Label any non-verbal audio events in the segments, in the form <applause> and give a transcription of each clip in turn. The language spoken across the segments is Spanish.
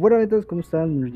Bueno, amigos, ¿cómo están?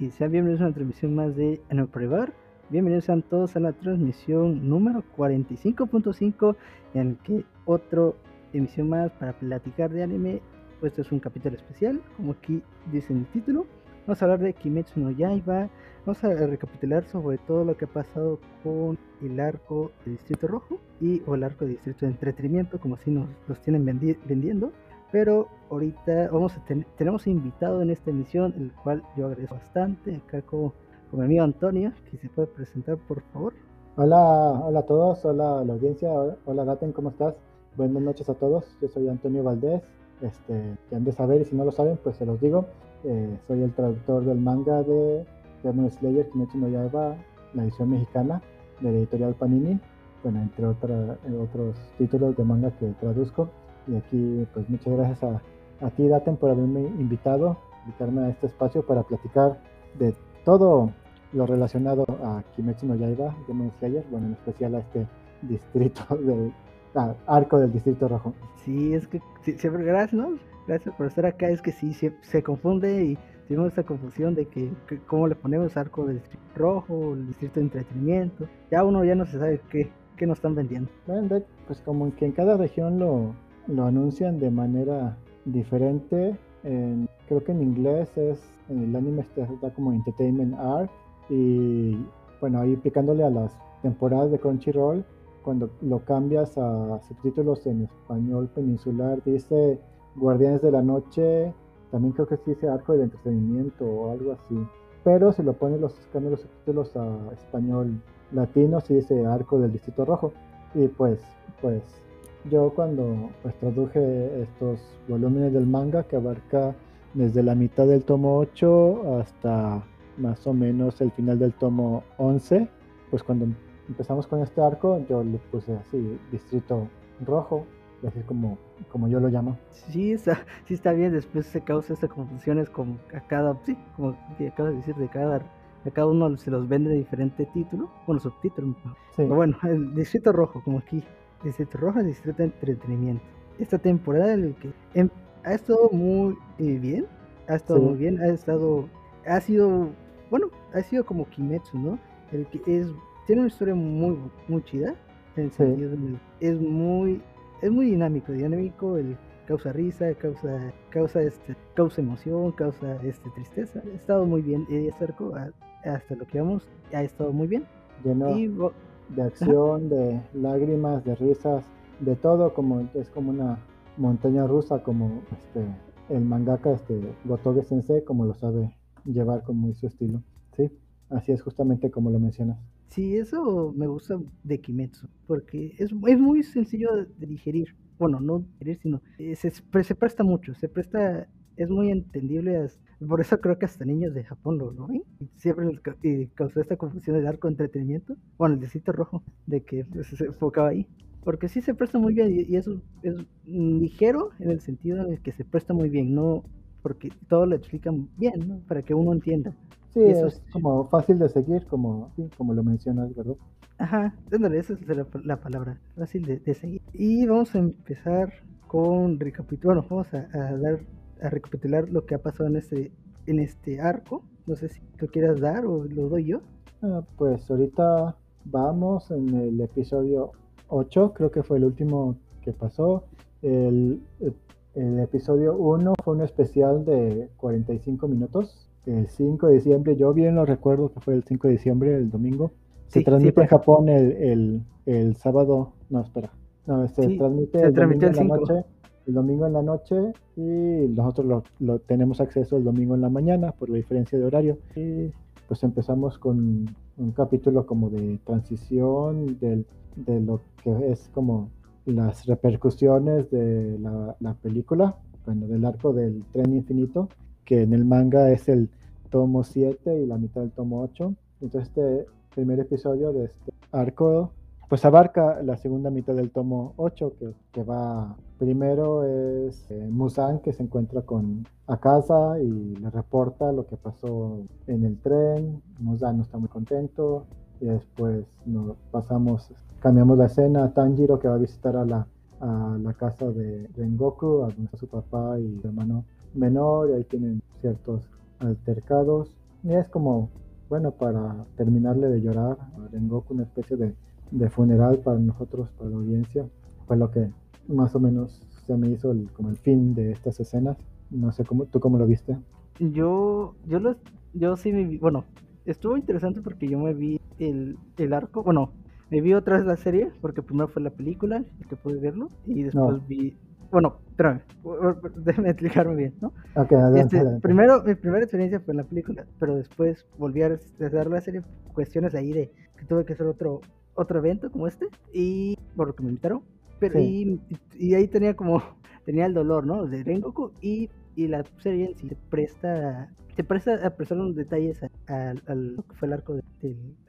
Y sean bienvenidos a una transmisión más de Anime Privar. Bienvenidos a todos a la transmisión número 45.5, en que otra emisión más para platicar de anime. Pues este es un capítulo especial, como aquí dice en el título. Vamos a hablar de Kimetsu no Yaiba. Vamos a recapitular sobre todo lo que ha pasado con el arco de Distrito Rojo y o el arco de Distrito de Entretenimiento, como así nos los tienen vendiendo. Pero ahorita vamos a tener, tenemos invitado en esta emisión, el cual yo agradezco bastante, acá con, con mi amigo Antonio, que se puede presentar por favor. Hola, hola a todos, hola a la audiencia, hola Daten, ¿cómo estás? Buenas noches a todos, yo soy Antonio Valdés, este, que han de saber y si no lo saben, pues se los digo, eh, soy el traductor del manga de Demon Slayer, Kimetsu no Yaiba, la edición mexicana de la editorial Panini, bueno, entre otros títulos de manga que traduzco. Y aquí, pues muchas gracias a, a ti, Daten, por haberme invitado, invitarme a este espacio para platicar de todo lo relacionado a Kimetsu no Yaiba, Demon Slayer, bueno, en especial a este distrito <laughs> del arco del distrito rojo. Sí, es que siempre gracias, ¿no? Gracias por estar acá, es que sí, se, confunde y tenemos esta confusión de que, cómo le ponemos arco del distrito rojo, el distrito de entretenimiento, ya uno ya no se sabe qué, qué nos están vendiendo. Pues como que en cada región lo, lo anuncian de manera diferente. creo que en inglés es, en el anime está como Entertainment Art y bueno, ahí picándole a las temporadas de Crunchyroll, cuando lo cambias a subtítulos en español peninsular, dice Guardianes de la Noche, también creo que sí dice Arco de Entretenimiento o algo así. Pero si lo pones los, cambios los subtítulos a español latino, sí dice Arco del Distrito Rojo. Y pues, pues yo cuando pues, traduje estos volúmenes del manga que abarca desde la mitad del tomo 8 hasta más o menos el final del tomo 11, pues cuando empezamos con este arco yo le puse así, Distrito Rojo, así como, como yo lo llamo. Sí está, sí está bien, después se causa estas confusiones con a cada, sí, como acabas de decir, de cada a cada uno se los vende de diferente título, bueno, subtítulo. bueno, el Distrito Rojo, como aquí Distrito Rojo, Distrito de Entretenimiento. Esta temporada el que em, ha estado muy eh, bien, ha estado muy bien, ha estado, ha sido, bueno, ha sido como Kimetsu, ¿no? El que es, tiene una historia muy, muy chida, en el sentido de, es muy, es muy dinámico, dinámico, el causa risa, causa, causa este, causa emoción, causa este tristeza. Ha estado muy bien, y acerco hasta lo que vamos, ha estado muy bien. y, de acción, de lágrimas, de risas, de todo, como es como una montaña rusa, como este el mangaka este Gotoge Sensei, como lo sabe llevar con muy su estilo. Sí, así es justamente como lo mencionas. Sí, eso me gusta de Kimetsu, porque es, es muy sencillo de digerir. Bueno, no digerir, sino eh, se, se presta mucho, se presta es muy entendible. Por eso creo que hasta niños de Japón lo, ven. Siempre les causó esta confusión de arco entretenimiento. Bueno, el decito rojo, de que pues, se enfocaba ahí. Porque sí se presta muy bien y, eso es ligero en el sentido en el que se presta muy bien, no porque todo lo explican bien, ¿no? Para que uno entienda. Sí, eso es, como fácil de seguir, como, como lo mencionas, ¿verdad? Ajá, esa es la, palabra, fácil de, seguir. Y vamos a empezar con recapitular, bueno, vamos a dar a recapitular lo que ha pasado en este, en este arco. No sé si tú quieras dar o lo doy yo. Ah, pues ahorita vamos en el episodio 8, creo que fue el último que pasó. El, el episodio 1 fue un especial de 45 minutos. El 5 de diciembre, yo bien lo recuerdo que fue el 5 de diciembre, el domingo. Se transmite en Japón el, el, el, sábado, no, espera. No, se transmite el domingo en la noche el domingo en la noche y nosotros lo, tenemos acceso el domingo en la mañana por la diferencia de horario. Y pues empezamos con un capítulo como de transición del, de lo que es como las repercusiones de la, la, película, bueno, del arco del tren infinito, que en el manga es el tomo 7 y la mitad del tomo 8. Entonces este primer episodio de este arco pues abarca la segunda mitad del tomo 8, que, que va primero es eh, Musan que se encuentra con Akasa y le reporta lo que pasó en el tren. Musan no está muy contento y después nos pasamos, cambiamos la escena a Tanjiro que va a visitar a la, a la casa de Rengoku, a donde está su papá y su hermano menor y ahí tienen ciertos altercados. Y es como, bueno, para terminarle de llorar a Rengoku, una especie de, de funeral para nosotros, para la audiencia. Fue lo que más o menos se me hizo el, como el fin de estas escenas. No sé cómo, tú cómo lo viste. Yo, yo lo, yo sí me vi, bueno, estuvo interesante porque yo me vi el, el arco, bueno, me vi otra vez la serie, porque primero fue la película, que pude verlo, y después vi, bueno, espérame, <laughs> déjame explicarme bien, ¿no? Okay, este, Primero, mi primera experiencia fue en la película, pero después volví a hacer la serie, cuestiones ahí de que tuve que hacer otro, otro evento como este, y por lo que me invitaron, pero y, y, ahí tenía como, <laughs> tenía el dolor, ¿no? De Rengoku, y, y la serie en sí se presta, se presta a prestar unos detalles al, que fue el arco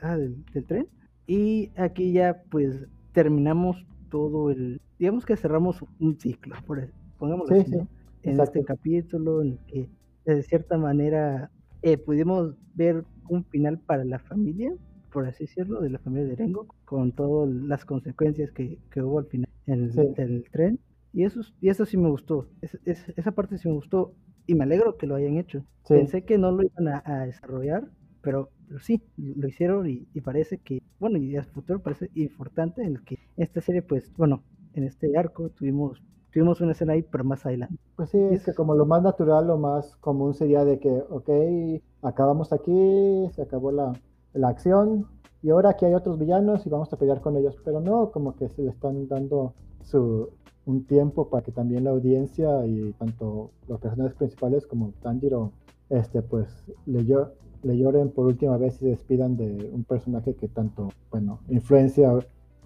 ah, del, del tren, y aquí ya pues terminamos todo el, digamos que cerramos un ciclo, por eso, pongámoslo así, en este capítulo en que de cierta manera eh, pudimos ver un final para la familia, por así decirlo, de la familia de Rengo, con todas las consecuencias que, que hubo al final del tren. Y eso, y eso sí me gustó, esa parte sí me gustó y me alegro que lo hayan hecho. Pensé que no lo iban a desarrollar, pero, sí, lo hicieron y, parece que, bueno, y a futuro parece importante el que esta serie, pues, bueno, en este arco tuvimos tuvimos una escena ahí, pero más adelante. Pues sí, es que como lo más natural, lo más común sería de que, ok, acabamos aquí, se acabó la, la acción, y ahora aquí hay otros villanos y vamos a pelear con ellos, pero no, como que se le están dando su, un tiempo para que también la audiencia y tanto los personajes principales como Tanjiro, este, pues leyó, le lloren por última vez y despidan de un personaje que tanto, bueno, influencia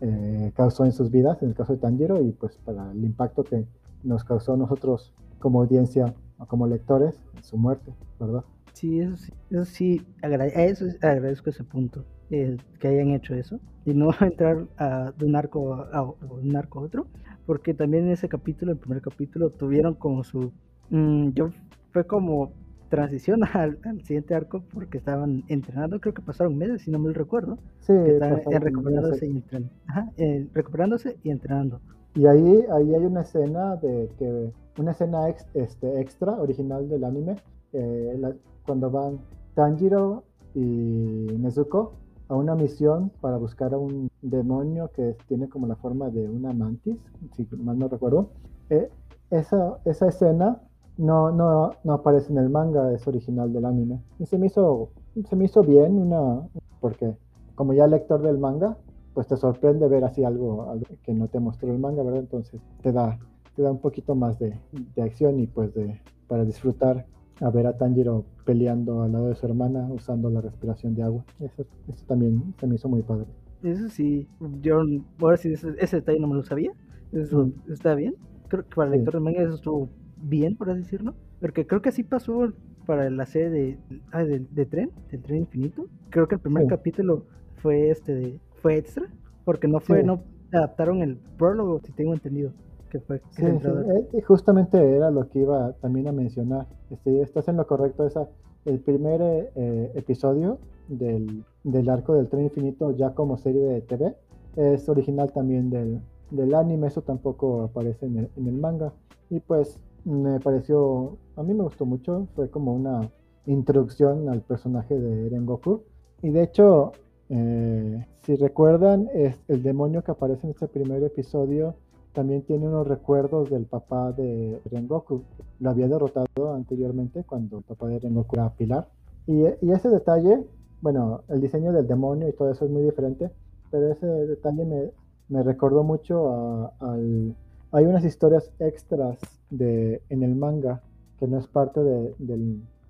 eh, causó en sus vidas, en el caso de Tanjiro, y pues para el impacto que nos causó nosotros como audiencia o como lectores en su muerte, ¿verdad? Sí, eso sí, eso sí, agradezco ese punto, eh, que hayan hecho eso, y no <laughs> entrar a, de un arco a, un arco a otro, porque también en ese capítulo, el primer capítulo, tuvieron como su... Mm, yo fue como transición <laughs> al, siguiente arco porque estaban entrenando, creo que pasaron meses, si no me recuerdo. Sí, estaban recuperándose y, entrenando. Ajá, recuperándose y entrenando. Y ahí, ahí hay una escena de que una escena este, extra original del anime eh, cuando van Tanjiro y Nezuko a una misión para buscar a un demonio que tiene como la forma de una mantis, si mal no recuerdo. Eh, esa, esa escena no, no, no aparece en el manga, es original del anime. Y se me hizo, se me hizo bien, una, porque como ya lector del manga, pues te sorprende ver así algo, que no te mostró el manga, ¿verdad? Entonces te da, te da un poquito más de, de acción y pues de, para disfrutar a ver a Tanjiro peleando al lado de su hermana usando la respiración de agua. Eso, eso también se me hizo muy padre. Eso sí, yo ahora sí ese, detalle no me lo sabía. Eso mm. está bien. Creo que para el lector del manga eso estuvo bien, por así decirlo. Porque creo que así pasó para la serie de, ah, de, tren, del tren infinito. Creo que el primer capítulo fue este fue extra, porque no fue, no adaptaron el prólogo, si tengo entendido. Que fue sí, eh, justamente era lo que iba también a mencionar. Este, estás en lo correcto, esa, el primer eh, episodio del, del, arco del tren infinito ya como serie de TV es original también del, del anime, eso tampoco aparece en el, en el manga. Y pues me pareció, a mí me gustó mucho, fue como una introducción al personaje de Eren Goku. Y de hecho, eh, si recuerdan, es el demonio que aparece en este primer episodio también tiene unos recuerdos del papá de Rengoku. Lo había derrotado anteriormente cuando el papá de Rengoku era Pilar. Y, ese detalle, bueno, el diseño del demonio y todo eso es muy diferente, pero ese detalle me, me recordó mucho al hay unas historias extras de, en el manga que no es parte de,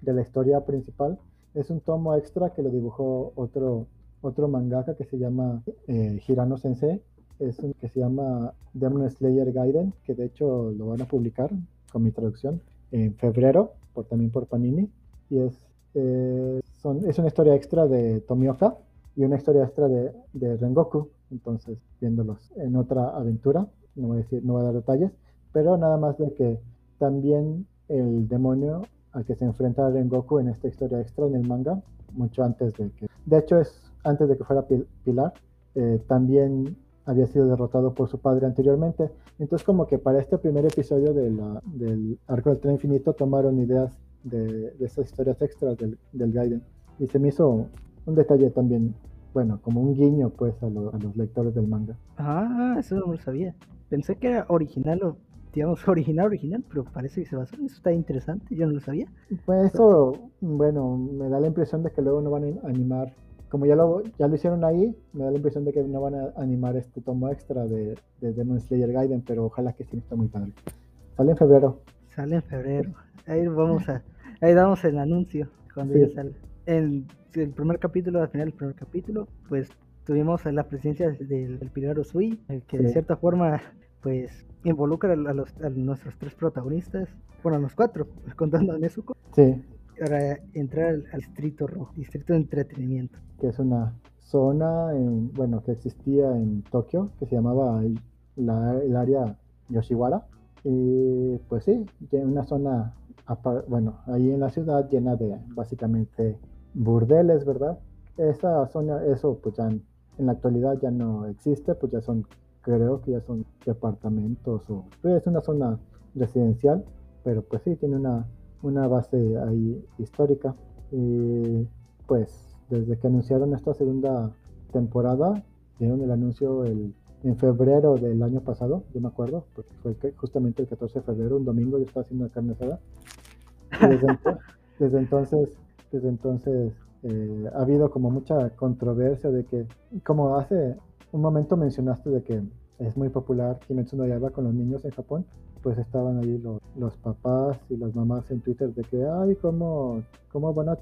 la historia principal. Es un tomo extra que lo dibujó otro, otro mangaka que se llama eh, Hirano Sensei. Es un que se llama Demon Slayer Gaiden, que de hecho lo van a publicar con mi traducción en febrero, por, también por Panini. Y es, eh, son, es una historia extra de Tomioka y una historia extra de, de Rengoku. Entonces, viéndolos en otra aventura no voy a decir, no voy a dar detalles, pero nada más de que también el demonio al que se enfrenta Rengoku en esta historia extra en el manga, mucho antes de que, de hecho es antes de que fuera Pilar, eh, también había sido derrotado por su padre anteriormente. Entonces como que para este primer episodio de la, del arco del tren infinito tomaron ideas de, de esas historias extras del, del Gaiden. Y se me hizo un detalle también, bueno, como un guiño pues a, a los lectores del manga. Ah, eso no lo sabía. Pensé que era original o digamos, <laughs> original, original, pero parece que se basó eso. Está interesante, yo no lo sabía. Pues eso, bueno, me da la impresión de que luego no van a animar, como ya lo, ya lo hicieron ahí, me da la impresión de que no van a animar este tomo extra de, de Demon Slayer Gaiden, pero ojalá que sí está muy padre. Sale en febrero. Sale en febrero. Ahí vamos a, ahí damos el anuncio cuando ya sale. En el primer capítulo, al final del primer capítulo, pues tuvimos la presencia del, del Pilar Usui, que de cierta forma pues involucra a, los, a nuestros tres protagonistas, bueno, a los cuatro, <laughs> contando a Nezuko. Sí. Para entrar al, distrito rojo, distrito de entretenimiento. Que es una zona, en, bueno, que existía en Tokio, que se llamaba la, el área Yoshiwara. Y pues sí, una zona, bueno, ahí en la ciudad llena de básicamente burdeles, ¿verdad? Esa zona, eso pues ya en, en la actualidad ya no existe, pues ya son creo que ya son departamentos o pues, es una zona residencial, pero pues sí, tiene una, una base ahí histórica. Y pues desde que anunciaron esta segunda temporada, dieron el anuncio el, en febrero del año pasado, yo me acuerdo, porque fue justamente el 14 de febrero, un domingo, yo estaba haciendo carne asada. <laughs> desde, entonces, desde entonces eh, ha habido como mucha controversia de que, como hace un momento mencionaste de que es muy popular Kimetsu no Yaiba con los niños en Japón, pues estaban ahí los, los papás y las mamás en Twitter de que, ay, ¿cómo, cómo, van, a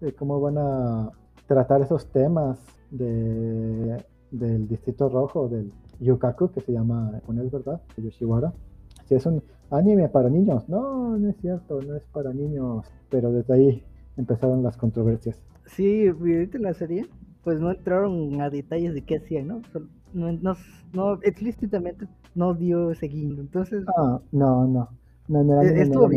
eh, cómo van a tratar esos temas de, del Distrito Rojo, del Yukaku, que se llama es ¿verdad? Yoshiwara. Si es un anime para niños, no, no es cierto, no es para niños, pero desde ahí empezaron las controversias. Sí, ahorita la serie pues no entraron a detalles de qué hacían, ¿no? No, no, no explícitamente no dio guiño, entonces... Ah, no, no, no, no, e, no,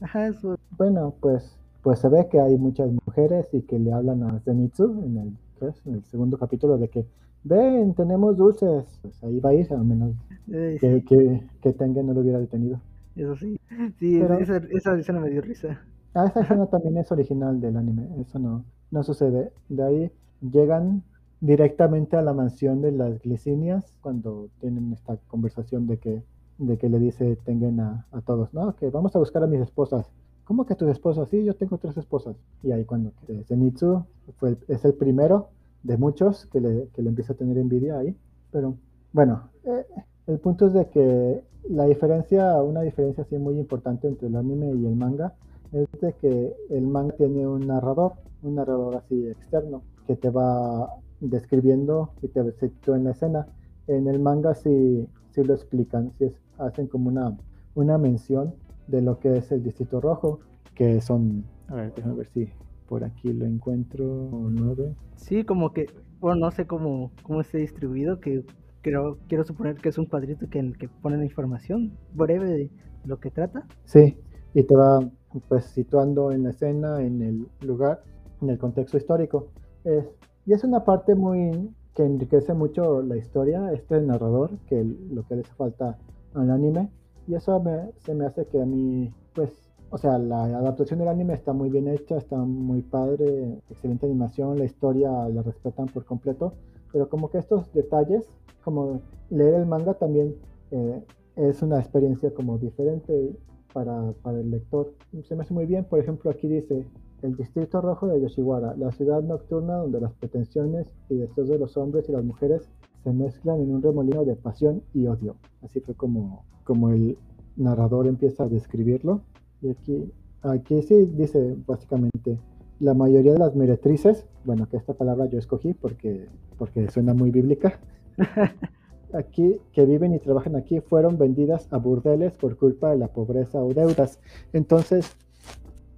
Ajá, eso. Bueno, pues, pues se ve que hay muchas mujeres y que le hablan a Zenitsu en el, en el segundo capítulo de que ven, tenemos dulces, pues ahí va a ir, a menos que, que, que, Tengen no lo hubiera detenido. Eso sí, sí, esa, esa escena me dio risa. Ah, esa escena también es original del anime, eso no, no sucede. De ahí llegan directamente a la mansión de las glicinias cuando tienen esta conversación de que, de que le dice Tengen a, a todos, no, que vamos a buscar a mis esposas. ¿Cómo que tus esposas? Sí, yo tengo tres esposas. Y ahí cuando Zenitsu fue, es el primero de muchos que le, que le empieza a tener envidia ahí. Pero bueno, eh, el punto es de que la diferencia, una diferencia así muy importante entre el anime y el manga, es de que el manga tiene un narrador, un narrador así externo, que te va describiendo y te sitúa en la escena. En el manga sí, sí lo explican, sí hacen como una, una mención de lo que es el Distrito Rojo, que son, a ver, déjame ver si por aquí lo encuentro o no. Sí, como que, bueno, no sé cómo, cómo esté distribuido, que creo, quiero suponer que es un cuadrito que en el que pone la información breve de lo que trata. Sí, y te va pues situando en la escena, en el lugar, en el contexto histórico. Es, y es una parte muy que enriquece mucho la historia, este narrador, que lo que le hace falta al anime. Y eso se me hace que a mí, pues, o sea, la adaptación del anime está muy bien hecha, está muy padre, excelente animación, la historia la respetan por completo, pero como que estos detalles, como leer el manga también eh, es una experiencia como diferente para, para el lector. Se me hace muy bien, por ejemplo, aquí dice, el Distrito Rojo de Yoshiwara, la ciudad nocturna donde las pretensiones y deseos de los hombres y las mujeres se mezclan en un remolino de pasión y odio. Así fue como, como el narrador empieza a describirlo. Y aquí, aquí sí dice básicamente, la mayoría de las meretrices, bueno, que esta palabra yo escogí porque, porque suena muy bíblica, <laughs> aquí, que viven y trabajan aquí, fueron vendidas a burdeles por culpa de la pobreza o deudas. Entonces,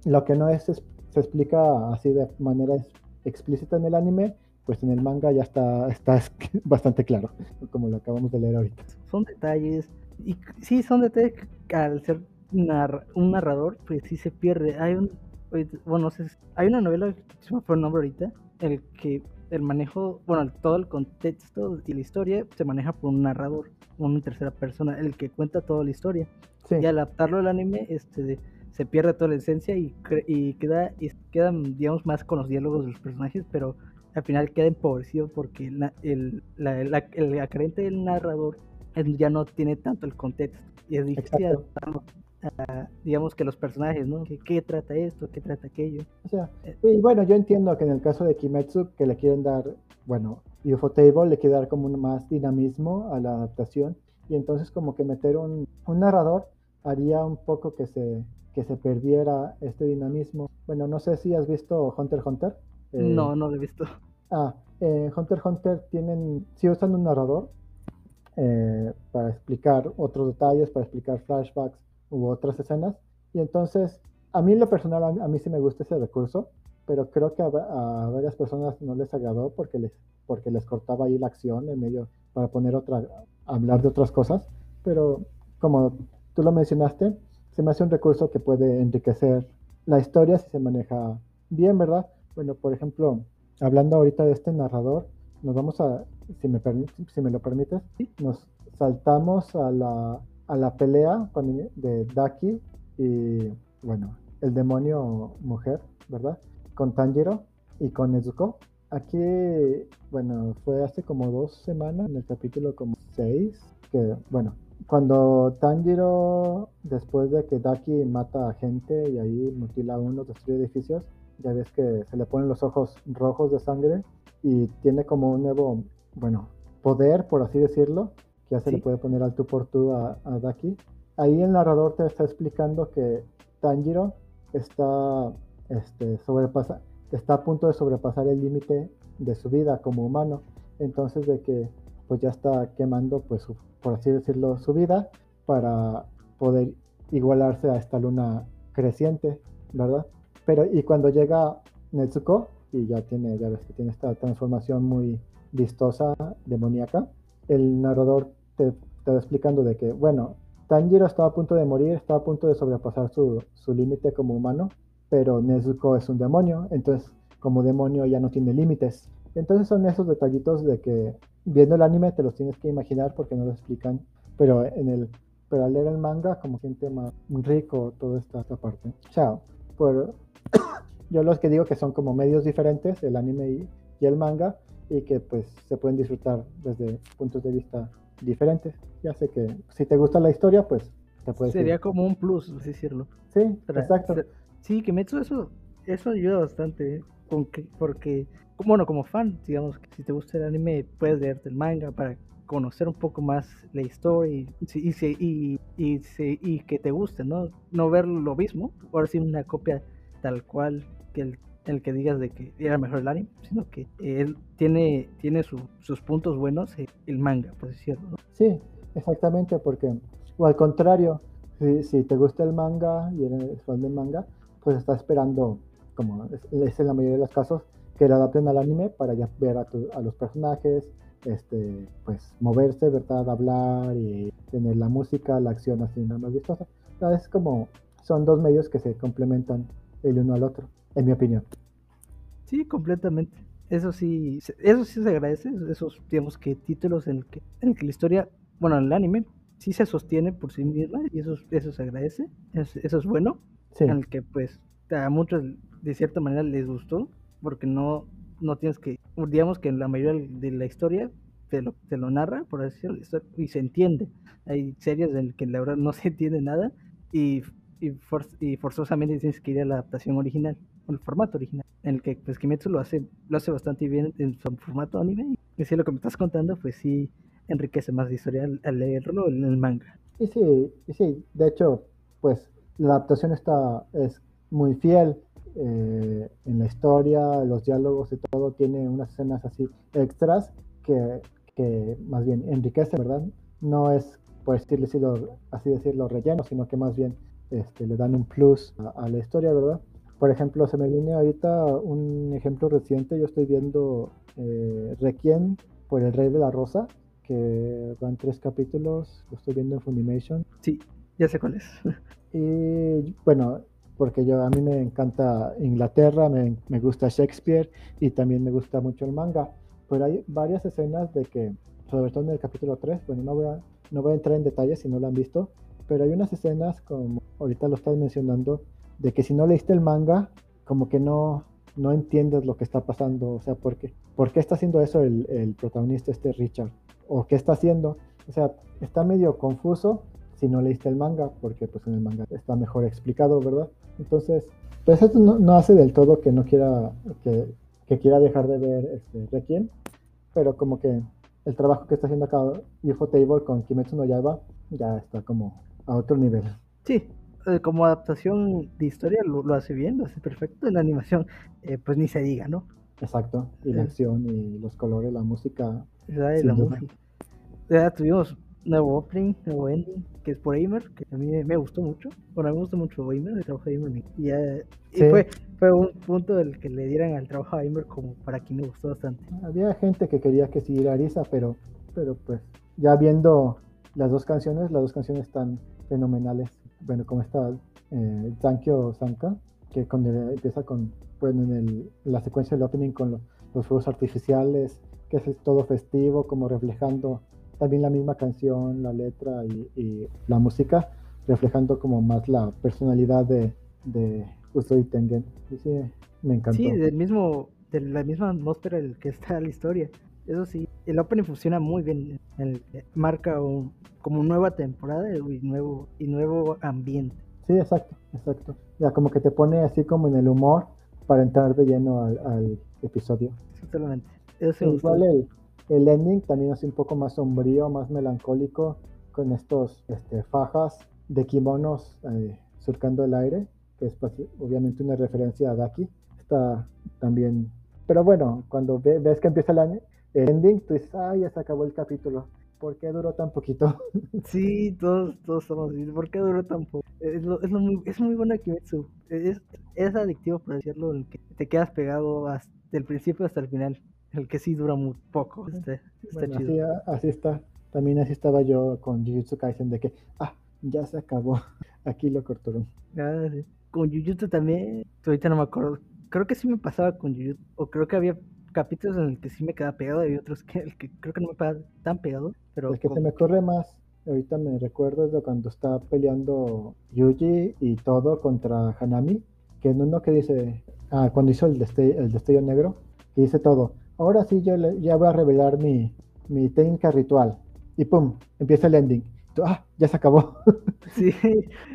lo que no es, se explica así de manera explícita en el anime, pues en el manga ya está, está <laughs> bastante claro, como lo acabamos de leer ahorita. Son detalles, y sí, son detalles que al ser un narrador, pues sí se pierde. Hay un, bueno, hay una novela, se me fue el nombre ahorita, el que el manejo, bueno, todo el contexto y la historia se maneja por un narrador, una tercera persona, el que cuenta toda la historia. Y adaptarlo al anime, este, se pierde toda la esencia y, y queda y quedan digamos más con los diálogos de los personajes pero al final queda empobrecido porque la, el, la, el acrente del narrador ya no tiene tanto el contexto y es difícil digamos que los personajes, ¿no? ¿Qué, trata esto? ¿Qué trata aquello? O sea, eh, y bueno, yo entiendo que en el caso de Kimetsu que le quieren dar, bueno, UFO Table le quiere dar como un más dinamismo a la adaptación y entonces como que meter un, un narrador haría un poco que se, que se perdiera este dinamismo. Bueno, no sé si has visto Hunter x Hunter. Eh, no, no lo he visto. Ah, eh, Hunter x Hunter tienen, sí usan un narrador eh, para explicar otros detalles, para explicar flashbacks u otras escenas. Y entonces, a mí en lo personal, a, mí sí me gusta ese recurso, pero creo que a, a, varias personas no les agradó porque les, porque les cortaba ahí la acción en medio para poner otra, hablar de otras cosas. Pero como tú lo mencionaste, se me hace un recurso que puede enriquecer la historia si se maneja bien, ¿verdad? Bueno, por ejemplo, hablando ahorita de este narrador, nos vamos a, si me, si me lo permites, nos saltamos a la, a la pelea de Daki y, bueno, el demonio mujer, ¿verdad? Con Tanjiro y con Nezuko. Aquí, bueno, fue hace como dos semanas, en el capítulo como seis, que, bueno, cuando Tanjiro, después de que Daki mata a gente y ahí mutila a uno, destruye edificios, ya ves que se le ponen los ojos rojos de sangre y tiene como un nuevo, bueno, poder, por así decirlo, que ya se le puede poner al tú por tú a, Daki. Ahí el narrador te está explicando que Tanjiro está, este, sobrepasa, está a punto de sobrepasar el límite de su vida como humano. Entonces de que pues ya está quemando, pues, por así decirlo, su vida para poder igualarse a esta luna creciente, ¿verdad? Pero y cuando llega Netsuko y ya tiene, ya ves que tiene esta transformación muy vistosa, demoníaca, el narrador te, te va explicando de que, bueno, Tanjiro estaba a punto de morir, estaba a punto de sobrepasar su, su límite como humano, pero Nezuko es un demonio, entonces como demonio ya no tiene límites. Entonces son esos detallitos de que viendo el anime te los tienes que imaginar porque no lo explican, pero en el pero al leer el manga como siente más rico toda esta, esta parte. Chao. Por, <coughs> yo los que digo que son como medios diferentes, el anime y, y, el manga, y que pues se pueden disfrutar desde puntos de vista diferentes. Ya sé que si te gusta la historia, pues te puedes... Sería como un plus, así decirlo. Sí, exacto. Sí, que Metsu eso, eso ayuda bastante, ¿eh? con que, porque, bueno, como fan, digamos, que si te gusta el anime, puedes leerte el manga para conocer un poco más la historia y, y, y, que te guste, ¿no? No ver lo mismo, ahora sí una copia tal cual que el, que digas de que era mejor el anime, sino que él tiene, tiene sus puntos buenos eh, el manga, por decirlo. ¿no? Sí, exactamente, porque, o al contrario, si, si te gusta el manga y eres fan del manga, pues está esperando, como es, en la mayoría de los casos, que lo adapten al anime para ya ver a, a los personajes, este, pues moverse, ¿verdad? Hablar y tener la música, la acción así nada más vistosa. Es como, son dos medios que se complementan el uno al otro, en mi opinión. Sí, completamente. Eso sí, eso sí se agradece, esos, digamos que títulos en el que, en que la historia, bueno, en el anime, sí se sostiene por sí misma y eso, eso se agradece, eso, es bueno, en el que pues a muchos de cierta manera les gustó, porque no, no tienes que, digamos que en la mayoría de la historia te lo, te lo narra, por así decirlo, y se entiende. Hay series en las que la verdad no <laughs> se entiende nada y y, forzosamente tienes que ir a la adaptación original, el formato original, en el que pues Kimetsu lo hace, lo hace bastante bien en su formato anime, y si lo que me estás contando, pues sí enriquece más la historia al, leerlo en el manga. Y sí, y sí, de hecho, pues la adaptación está, es muy fiel eh, en la historia, los diálogos y todo, tiene unas escenas así extras que, que más bien enriquece, ¿verdad? No es, por decirlo, así decirlo, relleno, sino que más bien este, le dan un plus a, la historia, ¿verdad? Por ejemplo, se me viene ahorita un ejemplo reciente, yo estoy viendo eh, Requiem por el Rey de la Rosa, que van tres capítulos, lo estoy viendo en Funimation. Sí, ya sé cuál es. Y bueno, porque yo a mí me encanta Inglaterra, me, me, gusta Shakespeare y también me gusta mucho el manga. Pero hay varias escenas de que, sobre todo en el capítulo 3, bueno, no voy a, no voy a entrar en detalles si no lo han visto, pero hay unas escenas, como ahorita lo estás mencionando, de que si no leíste el manga, como que no, no entiendes lo que está pasando, o sea, ¿por qué, ¿por qué está haciendo eso el, el protagonista, este Richard? ¿O qué está haciendo? O sea, está medio confuso si no leíste el manga, porque pues en el manga está mejor explicado, ¿verdad? Entonces, pues esto no, hace del todo que no quiera, que, que quiera dejar de ver este, Requiem, pero como que el trabajo que está haciendo acá UFO Table con Kimetsu no Yaiba ya está como a otro nivel. Sí, eh, como adaptación de historia lo, hace bien, lo hace perfecto. En la animación, eh, pues ni se diga, ¿no? Exacto, y la acción y los colores, la música. la música. Ya tuvimos nuevo opening, nuevo ending, que es por Aimer, que a mí me gustó mucho. Bueno, a mí me gustó mucho Aimer, el trabajo de Aimer. Y, fue, fue un punto del que le dieran al trabajo de Aimer como para quien me gustó bastante. Había gente que quería que siguiera Arisa, pero, pero pues ya viendo las dos canciones, las dos canciones están fenomenales. Bueno, como está eh, Zankyo Sanka, que cuando empieza con, bueno, en, el, la secuencia del opening con los fuegos artificiales, que es todo festivo, como reflejando también la misma canción, la letra y, la música, reflejando como más la personalidad de, de Usui Tengen. sí, me encantó. Sí, del mismo, de la misma atmósfera el que está la historia. Eso sí, el opening funciona muy bien. El, marca un, como nueva temporada y nuevo, y nuevo ambiente. Sí, exacto, exacto. Ya como que te pone así como en el humor para entrar de lleno al, episodio. Exactamente. Eso igual el, el ending también es un poco más sombrío, más melancólico, con estos este, fajas de kimonos eh, surcando el aire, que es pues, obviamente una referencia a Daki. Está también... Pero bueno, cuando ves que empieza el, el ending, tú dices, ah, ya se acabó el capítulo. ¿Por qué duró tan poquito? <laughs> Sí, todos, todos somos ¿Por qué duró tan poco? Es, muy, buena Kimetsu. Es, adictivo, por decirlo, que te quedas pegado hasta el principio hasta el final. El que sí dura muy poco. Este, está chido. Así, está. También así estaba yo con Jujutsu Kaisen de que, ah, ya se acabó. <laughs> Aquí lo cortaron. Ah, sí. Con Jujutsu también, ahorita no me acuerdo. Creo que sí me pasaba con Jujutsu. O creo que había capítulos en el que sí me quedaba pegado y otros que, el que creo que no me quedaba tan pegado. Pero el que se me corre más, ahorita me recuerdo de cuando estaba peleando Yuji y todo contra Hanami. Que en uno que dice, ah, cuando hizo el destello, el destello negro, que dice todo ahora sí yo ya voy a revelar mi, mi técnica ritual. Y pum, empieza el ending. ah, ya se acabó. <laughs> sí,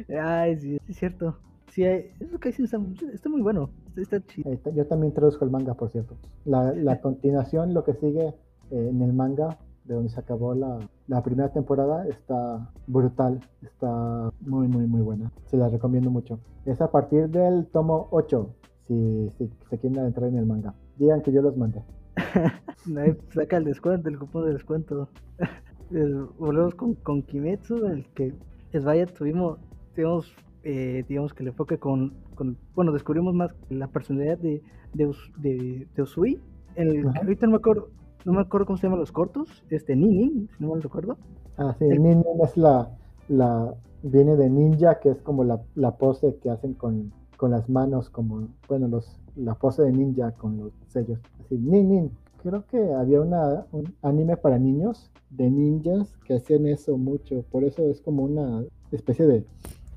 ay, sí, es cierto. Sí, eso que está, está muy bueno, está, chido. Yo también traduzco el manga, por cierto. La, la <laughs> continuación, lo que sigue eh, en el manga, de donde se acabó la, la, primera temporada, está brutal, está muy, muy, muy buena. Se la recomiendo mucho. Es a partir del tomo 8, si, si se quieren entrar en el manga. Digan que yo los mandé. <laughs> saca el descuento, el cupón de descuento. <laughs> Volvemos con, con Kimetsu, el que es vaya, tuvimos, tuvimos eh, digamos que el enfoque con, con, bueno, descubrimos más la personalidad de, de, de, Usui. El, ahorita no me acuerdo, no me acuerdo cómo se llaman los cortos, este Ninin, si no me recuerdo. Ah, sí, Ninin es la, la, viene de ninja, que es como la, la pose que hacen con, con las manos, como, bueno, los, la pose de ninja con los sellos. Así, nin, nin. Creo que había una, un anime para niños de ninjas que hacían eso mucho. Por eso es como una especie de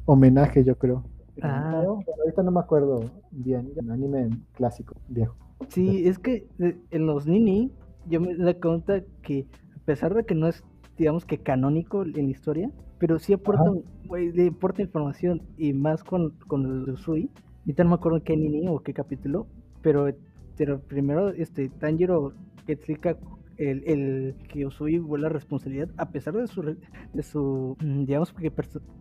homenaje, yo creo. Ah. ahorita no me acuerdo bien. Un anime clásico, viejo. Sí, es que eh, en los Nini, yo me da cuenta que a pesar de que no es, digamos que canónico en la historia, pero sí aporta, aporta información y más con, con el de Usui Ahorita no me acuerdo qué Nini o qué capítulo, pero, pero primero este Tanjiro explica el, el que Usui vuelve la responsabilidad a pesar de su, de su mm, digamos que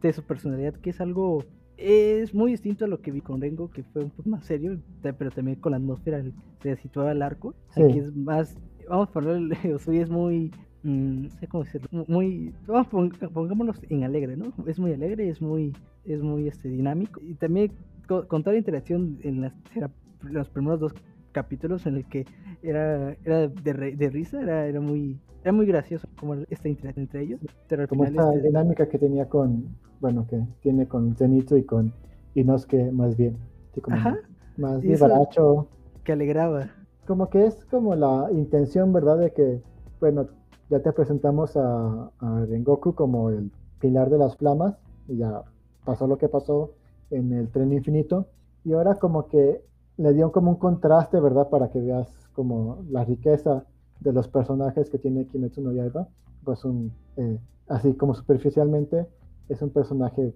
de su personalidad que es algo es muy distinto a lo que vi con Rengo que fue un poco más serio pero también con la atmósfera se situaba el arco aquí es más vamos a ponerle Usui es muy mm, no sé cómo decirlo muy vamos pongámonos en alegre no es muy alegre es muy es muy este dinámico. Y también con, toda la interacción en las, los primeros dos capítulos en el que era, era de, de risa, era, era muy era muy gracioso como esta interacción entre ellos. Pero como esta este dinámica que tenía con, bueno, que tiene con Zenitsu y con Inosuke más bien. como Más vivaracho. Que alegraba. Como que es como la intención, ¿verdad? De que, bueno, ya te presentamos a, a Rengoku como el pilar de las flamas y ya pasó lo que pasó en el tren infinito. Y ahora como que le dio como un contraste, ¿verdad? Para que veas como la riqueza de los personajes que tiene Kimetsu no Yaiba. Pues un, eh, así como superficialmente, es un personaje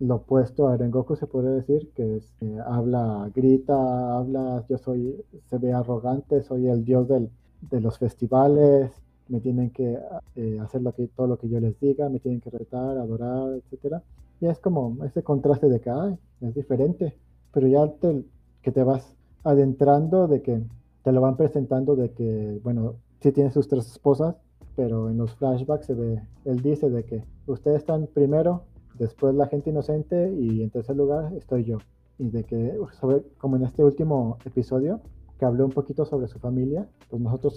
lo opuesto a Rengoku, se podría decir, que es, eh, habla, grita, habla, yo soy, se ve arrogante, soy el dios del, de los festivales, me tienen que eh, hacer lo que, todo lo que yo les diga, me tienen que retar, adorar, etcétera. Y es como ese contraste de que, ay, es diferente, pero ya te, que te vas adentrando de que te lo van presentando de que, bueno, sí tiene sus tres esposas, pero en los flashbacks se ve, él dice de que ustedes están primero, después la gente inocente y en tercer lugar estoy yo. Y de que, sobre, como en este último episodio, que habló un poquito sobre su familia, pues nosotros,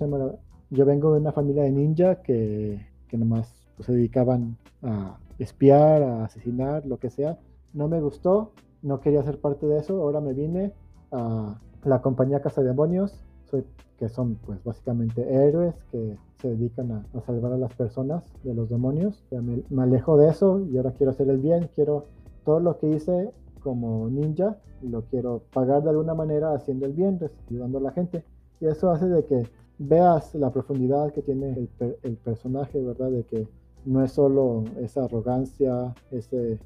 yo vengo de una familia de ninja que, que nomás pues, se dedicaban a espiar, asesinar, lo que sea. No me gustó, no quería ser parte de eso, ahora me vine a la compañía Casa de Demonios, soy, que son pues básicamente héroes que se dedican a, salvar a las personas de los demonios. me, me, alejo de eso y ahora quiero hacer el bien, quiero todo lo que hice como ninja, lo quiero pagar de alguna manera haciendo el bien, ayudando a la gente. Y eso hace de que veas la profundidad que tiene el, el personaje, ¿verdad? De que no es solo esa arrogancia, ese,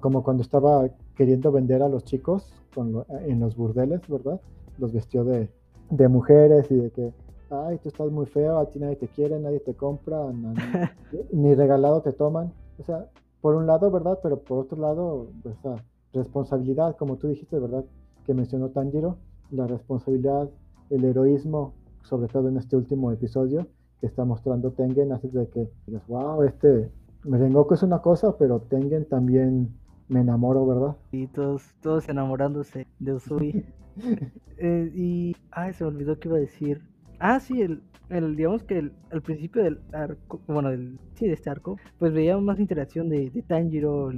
como cuando estaba queriendo vender a los chicos con en los burdeles, ¿verdad? Los vestió de, de, mujeres y de que, ay, tú estás muy feo, a ti nadie te quiere, nadie te compra, <laughs> ni regalado te toman. O sea, por un lado, ¿verdad? Pero por otro lado, esa responsabilidad, como tú dijiste, ¿verdad? Que mencionó Tanjiro, la responsabilidad, el heroísmo, sobre todo en este último episodio, que está mostrando Tengen hace de que digas, wow, este Merengoku es una cosa, pero Tengen también me enamoro, ¿verdad? Y todos, todos enamorándose de Usui. <laughs> Eh, y, ay, se me olvidó que iba a decir. Ah, sí, el, el digamos que el, al principio del arco, bueno, del, sí, de este arco, pues veíamos más interacción de, de Tanjiro,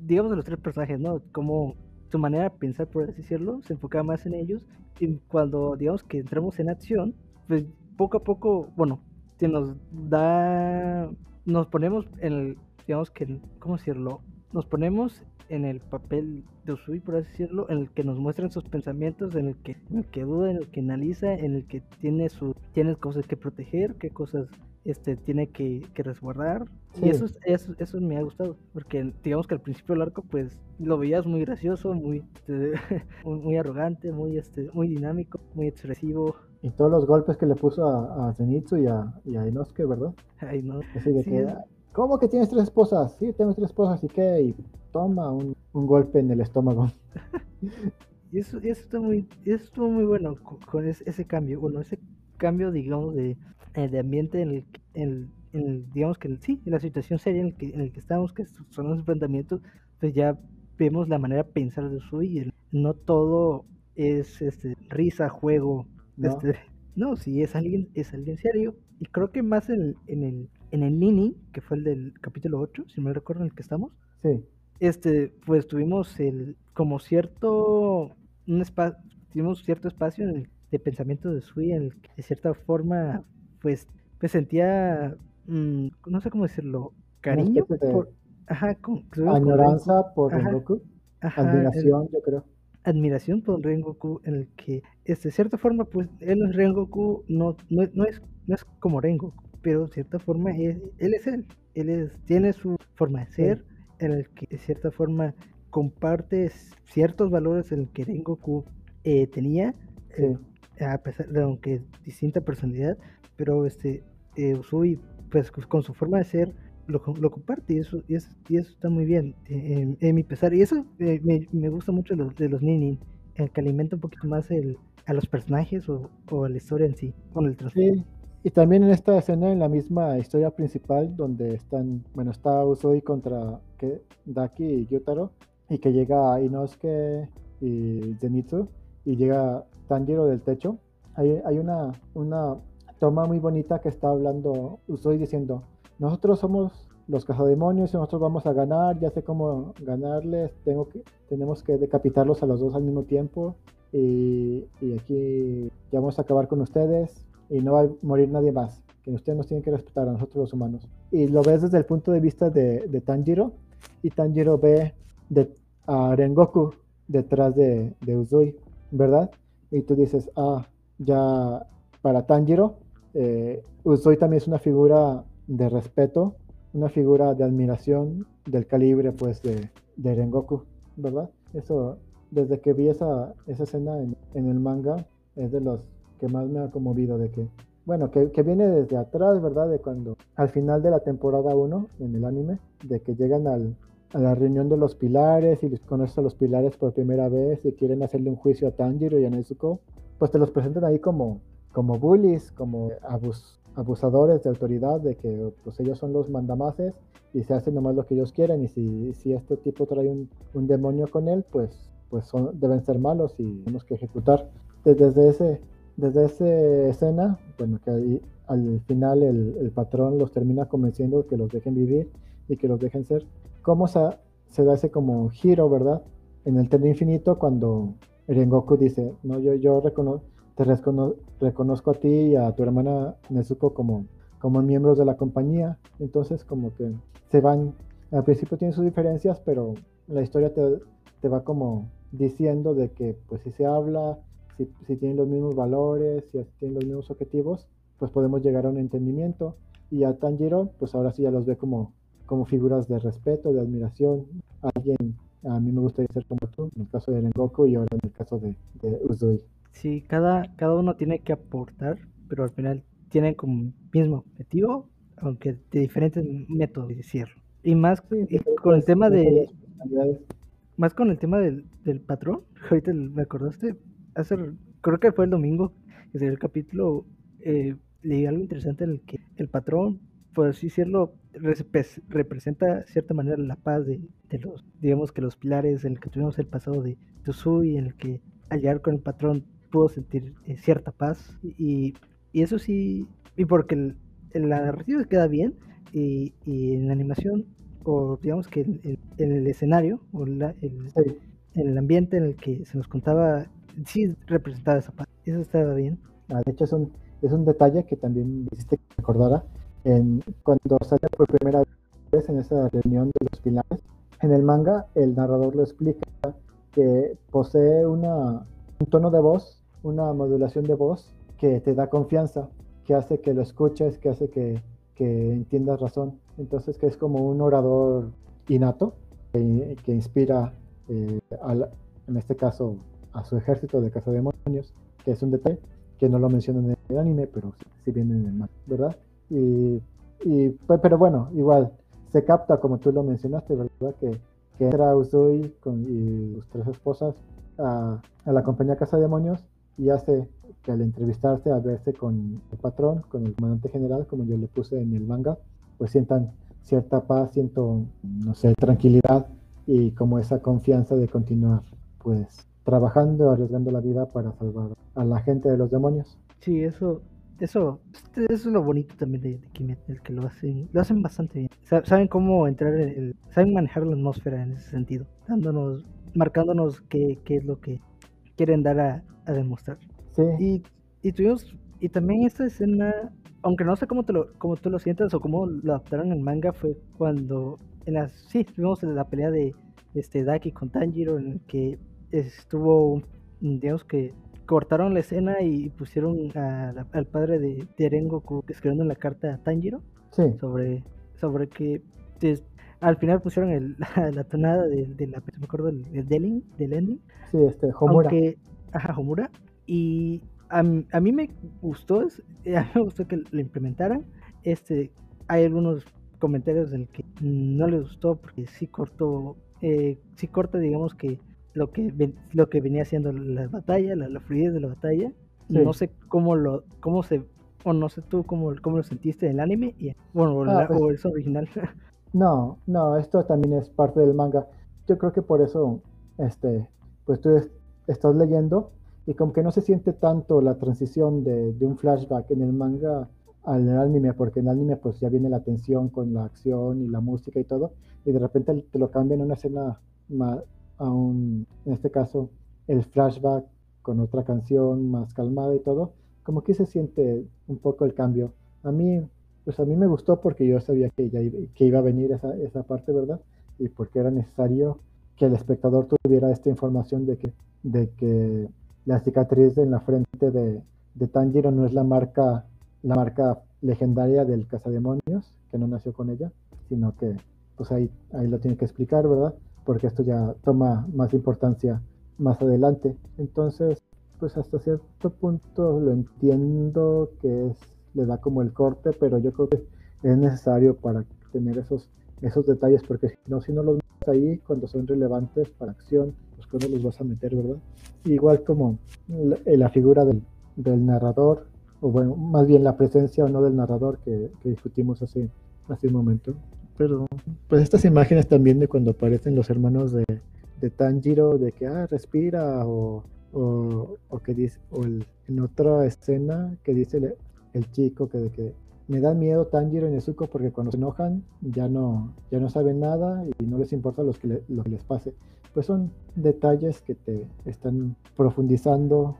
digamos de los tres personajes, ¿no? Como su manera de pensar, por así decirlo, se enfocaba más en ellos. Y cuando, digamos que entramos en acción, pues poco a poco, bueno, se nos da, nos ponemos en el, digamos que, ¿cómo decirlo? Nos ponemos en el papel de Usui, por así decirlo, en el que nos muestran sus pensamientos, en el que, en el que duda, en el que analiza, en el que tiene su, tiene cosas que proteger, qué cosas este tiene que, que resguardar. Y eso, eso, eso me ha gustado, porque digamos que al principio del arco, pues lo veías muy gracioso, muy, este, <laughs> muy arrogante, muy, este, muy dinámico, muy expresivo. Y todos los golpes que le puso a, a Zenitsu y a, y a Inosuke, ¿verdad? Ay, no. ¿Cómo que tienes tres esposas? Sí, tengo tres esposas, ¿y qué? Y toma un, un golpe en el estómago. <laughs> y eso, eso, está muy, eso estuvo muy bueno con, ese, cambio. Bueno, ese cambio, digamos, de, eh, de ambiente en el, en, en digamos que sí, en la situación seria en el que, en el que estamos, que son los enfrentamientos, pues ya vemos la manera de pensar de Sui. Y no todo es este, risa, juego, no. Este, no, sí, es alguien, es alguien serio. Y creo que más en, en el, en el Nini, que fue el del capítulo 8, si me recuerdo en el que estamos. Sí. Este, pues tuvimos el, como cierto, un espacio, tuvimos cierto espacio en el, de pensamiento de Sui, en el que de cierta forma, pues, me sentía, mmm, no sé cómo decirlo, cariño por, ajá, con, añoranza por Rengoku, admiración, yo creo admiración por Rengoku en el que, este, de cierta forma, pues él es Rengoku, no, no, no, es, no es como Rengoku, pero de cierta forma es, él es él, él es, tiene su forma de ser, en el que de cierta forma comparte ciertos valores en el que Rengoku eh, tenía, eh, a pesar de aunque distinta personalidad, pero este eh, Usui, pues con su forma de ser, lo, lo comparte y eso, y eso, está muy bien en, en mi pesar. Y eso eh, me, gusta mucho de los, de los el que alimenta un poquito más el, a los personajes o, o, a la historia en sí, con el transporte. Sí. Y también en esta escena, en la misma historia principal, donde están, bueno, está Usui contra que, Daki y Gyutaro, y que llega Inosuke y Zenitsu, y llega Tanjiro del techo. Hay, hay una, una toma muy bonita que está hablando Usui diciendo, nosotros somos los cazademonios y nosotros vamos a ganar, ya sé cómo ganarles, tengo que, tenemos que decapitarlos a los dos al mismo tiempo y, y, aquí ya vamos a acabar con ustedes y no va a morir nadie más, que ustedes nos tienen que respetar a nosotros los humanos. Y lo ves desde el punto de vista de, de Tanjiro, y Tanjiro ve de, a Rengoku detrás de, de Uzui, ¿verdad? Y tú dices, ah, ya para Tanjiro, eh, Uzui también es una figura de respeto, una figura de admiración del calibre pues de, de Rengoku, ¿verdad? Eso, desde que vi esa, esa escena en, en, el manga, es de los que más me ha conmovido, de que, bueno, que, que, viene desde atrás, ¿verdad? De cuando, al final de la temporada 1, en el anime, de que llegan al, a la reunión de los pilares y conocen a los pilares por primera vez y quieren hacerle un juicio a Tanjiro y a Nezuko, pues te los presentan ahí como, como bullies, como abus, abusadores de autoridad, de que pues ellos son los mandamases y se hacen nomás lo que ellos quieren y si, si este tipo trae un, un, demonio con él, pues, pues son, deben ser malos y tenemos que ejecutar. Desde ese, desde esa escena, bueno, que ahí, al final el, el, patrón los termina convenciendo que los dejen vivir y que los dejen ser. ¿Cómo se, se da ese como giro, verdad? En el tren infinito cuando Rengoku dice, no, yo, yo reconozco te reconozco a ti y a tu hermana Nezuko como, como miembros de la compañía. Entonces como que se van, al principio tienen sus diferencias, pero la historia te, te va como diciendo de que pues si se habla, si, si, tienen los mismos valores, si tienen los mismos objetivos, pues podemos llegar a un entendimiento. Y a Tanjiro, pues ahora sí ya los ve como, como figuras de respeto, de admiración. Alguien, a mí me gustaría ser como tú, en el caso de Rengoku y ahora en el caso de Uzui. Sí, cada, cada uno tiene que aportar, pero al final tienen como mismo objetivo, aunque de diferentes métodos de cierre. Y más y con el tema de... Más con el tema del, del patrón, <laughs> ahorita me acordaste, hace, creo que fue el domingo, que salió el capítulo, eh, leí algo interesante en el que el patrón, por así decirlo, representa de cierta manera la paz de, de, los, digamos que los pilares en el que tuvimos el pasado de Tusui, en el que al llegar con el patrón pudo sentir eh, cierta paz y, y, eso sí, y porque el, el, la narrativa queda bien y, y, en la animación o digamos que en, en el escenario o la, el, sí. en el ambiente en el que se nos contaba sí representaba esa paz, eso estaba bien. Ah, de hecho es un, es un detalle que también hiciste que recordara en, cuando sale por primera vez en esa reunión de los pilares. En el manga el narrador lo explica que posee una, un tono de voz una modulación de voz que te da confianza, que hace que lo escuches, que hace que, que entiendas razón. Entonces, que es como un orador innato que, que inspira, eh, en este caso, a su ejército de cazademonios, que es un detalle que no lo mencionan en el anime, pero sí, sí viene en el manga, ¿verdad? Y, y, pero bueno, igual, se capta, como tú lo mencionaste, ¿verdad? Que, que entra Uzui con, y sus tres esposas a, a la compañía Casa de Demonios y hace que al entrevistarse, al verse con el patrón, con el comandante general, como yo le puse en el manga, pues sientan cierta paz, siento, no sé, tranquilidad y como esa confianza de continuar, pues, trabajando, arriesgando la vida para salvar a la gente de los demonios. Sí, eso, eso, es lo bonito también de, de Kimet, el que lo hacen, lo hacen bastante bien. Saben cómo entrar, en el, saben manejar la atmósfera en ese sentido, dándonos, marcándonos qué, qué es lo que quieren dar a, a demostrar. Sí. Y, y tuvimos, y también esta escena, aunque no sé cómo, te lo, cómo tú lo sientas o cómo lo adaptaron en manga, fue cuando, en las, sí, tuvimos la pelea de este Daki con Tanjiro, en el que estuvo, digamos que cortaron la escena y pusieron a la, al padre de, de Rengoku escribiendo la carta a Tanjiro sí. sobre, sobre que al final pusieron el, la, <laughs> la, tonada de, de la, me acuerdo, del, del, ending, del ending. Sí, este, Homura. Aunque, ajá, Homura. Y a, a, mí me gustó, a mí me gustó que lo implementaran. Este, hay algunos comentarios en el que no les gustó porque sí cortó, eh, sí corta, digamos que lo que ven, lo que venía haciendo la batalla, la, la fluidez de la batalla. Sí. No sé cómo lo, cómo se, o no sé tú cómo, cómo lo sentiste en el anime, y bueno, ah, la, pues, o es original. <laughs> No, no, esto también es parte del manga. Yo creo que por eso, este, pues tú estás leyendo y como que no se siente tanto la transición de, un flashback en el manga al anime, porque en el anime pues ya viene la tensión con la acción y la música y todo, y de repente te lo cambian a una escena más, a un, en este caso, el flashback con otra canción más calmada y todo, como que se siente un poco el cambio. A mí pues a mí me gustó porque yo sabía que, ya iba, a venir esa, esa parte, ¿verdad? y por qué era necesario que el espectador tuviera esta información de que, de que la cicatriz en la frente de, de Tanjiro no es la marca, la marca legendaria del cazademonios, que no nació con ella, sino que pues ahí, ahí lo tiene que explicar, ¿verdad? Porque esto ya toma más importancia más adelante. Entonces, pues hasta cierto punto lo entiendo que es, le da como el corte, pero yo creo que es necesario para tener esos, esos detalles, porque si no, si no los metes ahí cuando son relevantes para acción, pues cuando los vas a meter, ¿verdad? Igual como la, la figura del, del, narrador, o bueno, más bien la presencia o no del narrador que, que discutimos hace, hace un momento. Pero, pues estas imágenes también de cuando aparecen los hermanos de, de Tanjiro, de que, ah, respira, o, o, o que dice, o el, en otra escena que dice el, chico que, de que me da miedo Tanjiro y Nezuko porque cuando se enojan ya no, ya no saben nada y no les importa los que lo que les pase. Pues son detalles que te están profundizando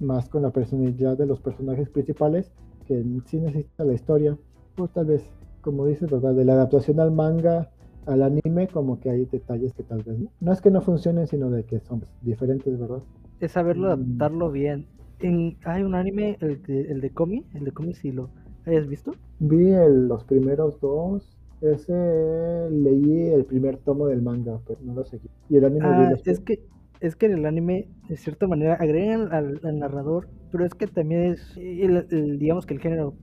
más con la personalidad de los personajes principales que sí necesita la historia. Pues tal vez, como dices, ¿verdad? de la adaptación al manga al anime, como que hay detalles que tal vez no es que no funcionen, sino de que son diferentes, ¿verdad? Es saberlo adaptarlo bien. En, hay un anime, el de, el de Komi, el de Komi si lo hayas visto. Vi el, los primeros dos. Ese leí el primer tomo del manga, pero no lo seguí. Y el anime ah, es que es que en el anime, de cierta manera, agregan al, al narrador, pero es que también es, el, el, digamos que el género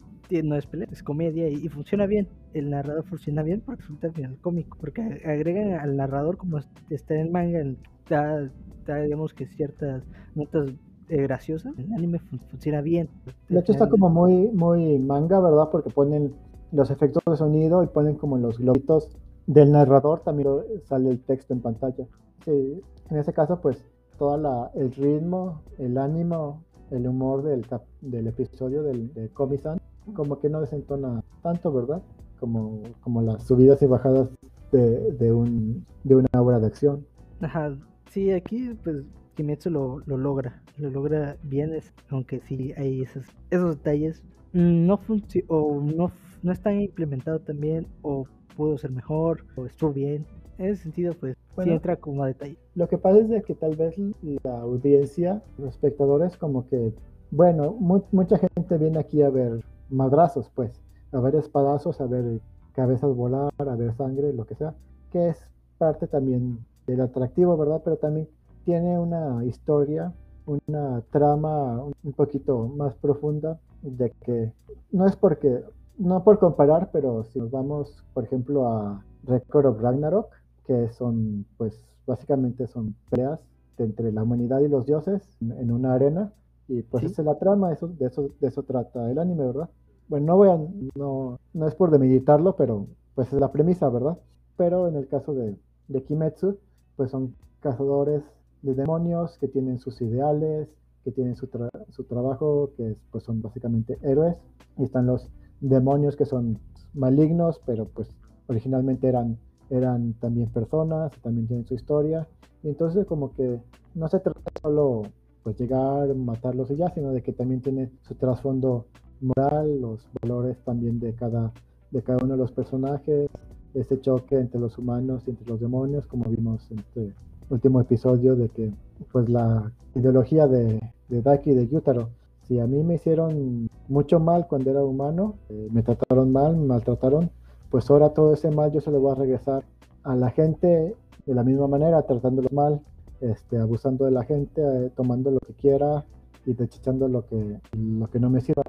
no es pelea, es comedia y, y, funciona bien. El narrador funciona bien porque resulta al final cómico, porque agregan al narrador como está en el manga, da, da digamos que ciertas notas eh, graciosas. El anime fun funciona bien. De hecho está como muy, muy manga, ¿verdad? Porque ponen los efectos de sonido y ponen como los globitos del narrador, también sale el texto en pantalla. Sí, en ese caso, pues, todo el ritmo, el ánimo, el humor del, del episodio del, de Komi-san como que no desentona tanto, ¿verdad? Como, como las subidas y bajadas de, de, un, de una obra de acción. Ajá, sí, aquí pues Kimetsu lo, lo logra, lo logra bien, es, aunque sí hay esos, esos detalles, mm, no o no, no están implementados también, o pudo ser mejor, o estuvo bien. En ese sentido, pues bueno, sí entra como a detalle. Lo que pasa es de que tal vez la audiencia, los espectadores, como que, bueno, mu mucha gente viene aquí a ver madrazos, pues, a ver espadazos, a ver cabezas volar, a ver sangre, lo que sea, que es parte también del atractivo, ¿verdad? Pero también tiene una historia, una trama un poquito más profunda de que no es porque, no por comparar, pero si nos vamos, por ejemplo, a Record of Ragnarok, que son, pues, básicamente son peleas entre la humanidad y los dioses en una arena, y pues ¿Sí? esa es la trama, eso, de, eso, de eso trata el anime, ¿verdad? bueno, no voy a, no, no es por demilitarlo, pero pues es la premisa, ¿verdad? Pero en el caso de, de Kimetsu, pues son cazadores de demonios que tienen sus ideales, que tienen su, tra su trabajo, que es, pues son básicamente héroes, y están los demonios que son malignos, pero pues originalmente eran, eran también personas, también tienen su historia, y entonces como que no se trata solo pues llegar, matarlos y ya, sino de que también tiene su trasfondo moral, los valores también de cada, de cada uno de los personajes, ese choque entre los humanos y entre los demonios, como vimos en este último episodio, de que pues la ideología de, de Daki y de Yutaro, si a mí me hicieron mucho mal cuando era humano, eh, me trataron mal, me maltrataron, pues ahora todo ese mal yo se lo voy a regresar a la gente de la misma manera, tratándolo mal, este, abusando de la gente, eh, tomando lo que quiera y desechando lo que, lo que no me sirva.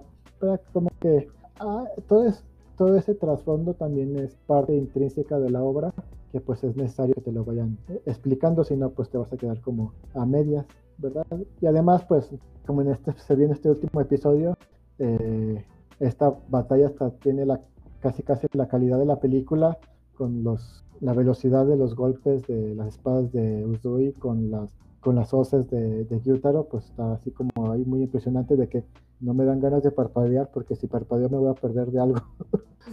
Como que ah, todo, es, todo ese trasfondo también es parte intrínseca de la obra, que pues es necesario que te lo vayan explicando, si no pues te vas a quedar como a medias, ¿verdad? Y además pues como en este, se viene este último episodio, eh, esta batalla hasta tiene la casi casi la calidad de la película con los la velocidad de los golpes de las espadas de Uzui con las con las hoces de, de Gyutaro, pues está así como ahí muy impresionante de que no me dan ganas de parpadear porque si parpadeo me voy a perder de algo.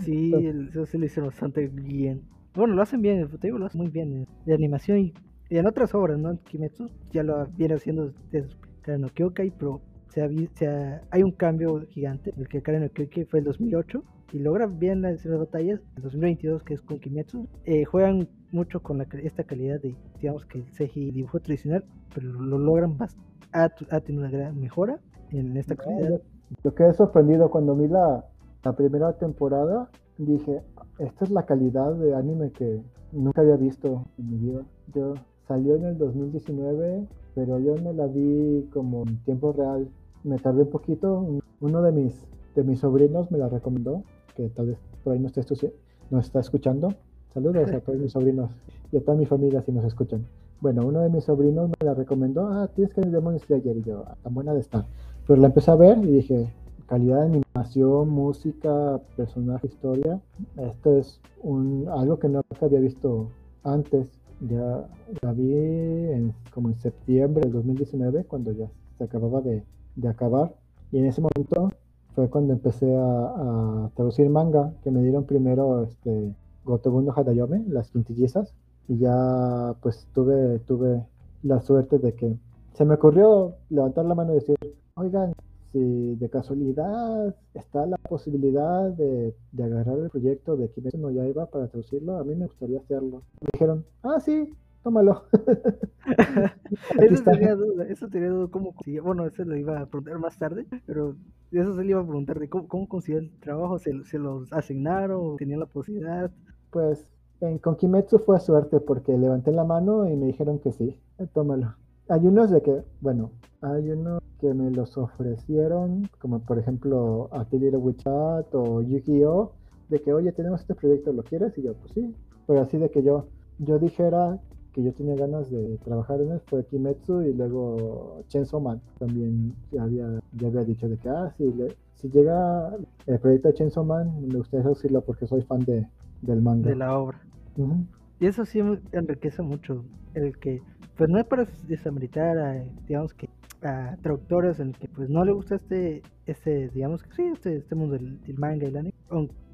Sí, <laughs> eso se lo hizo bastante bien. Bueno, lo hacen bien, te digo, lo hacen muy bien eh, de animación y, y, en otras obras, ¿no? Kimetsu ya lo viene haciendo desde Karen no Kyokai, pero se ha, se ha, hay un cambio gigante. El que Karen no Kyokai fue el 2008 y logran bien las, batallas. En 2022, que es con Kimetsu, eh, juegan mucho con la, esta calidad de, digamos que el CGI dibujo tradicional, pero lo logran bastante. Ha, tenido una gran mejora en esta calidad. Yo quedé sorprendido cuando vi la, la primera temporada. Dije, esta es la calidad de anime que nunca había visto en mi vida. Yo salió en el 2019, pero yo me la vi como en tiempo real. Me tardé un poquito. Uno de mis, de mis sobrinos me la recomendó, que tal vez por ahí no, esté no está escuchando. Saludos a todos mis sobrinos y a toda mi familia si nos escuchan. Bueno, uno de mis sobrinos me la recomendó. Ah, tienes que ver Demon Slayer. Y yo, ah, tan buena de estar. Pero la empecé a ver y dije, calidad de animación, música, personaje, historia. Esto es un, algo que no había visto antes. Ya la vi en, como en septiembre del 2019, cuando ya se acababa de, de acabar. Y en ese momento fue cuando empecé a, a, traducir manga, que me dieron primero este, Gotobundo Hadayome, las quintillizas. Y ya pues tuve, tuve la suerte de que se me ocurrió levantar la mano y decir, oigan, si de casualidad está la posibilidad de, agarrar el proyecto de Kimetsu no Yaiba para traducirlo, a mí me gustaría hacerlo. Me dijeron, ah, sí, tómalo. <laughs> eso tenía duda, eso tenía duda, ¿cómo Bueno, eso lo iba a preguntar más tarde, pero eso se le iba a preguntar de cómo, cómo consiguió el trabajo, ¿Se, se los asignaron, tenían la posibilidad. Pues en, con Kimetsu fue suerte porque levanté la mano y me dijeron que sí, tómalo. Hay unos de que, bueno, hay unos que me los ofrecieron, como por ejemplo a Wichat o Yu-Gi-Oh! de que, oye, tenemos este proyecto, ¿lo quieres? Y yo, pues sí. Pero así de que yo, yo dijera que yo tenía ganas de trabajar en él fue Kimetsu y luego Chainsaw Man. También ya había, ya había dicho de que, ah, si, si llega el proyecto de Chainsaw Man, me gustaría decirlo porque soy fan de, del manga. De la obra. Y eso sí enriquece mucho el que pues no es para desameritar a, digamos que, a traductores en el que pues no le gusta este, este digamos que sí, este, este mundo del, manga y el anime,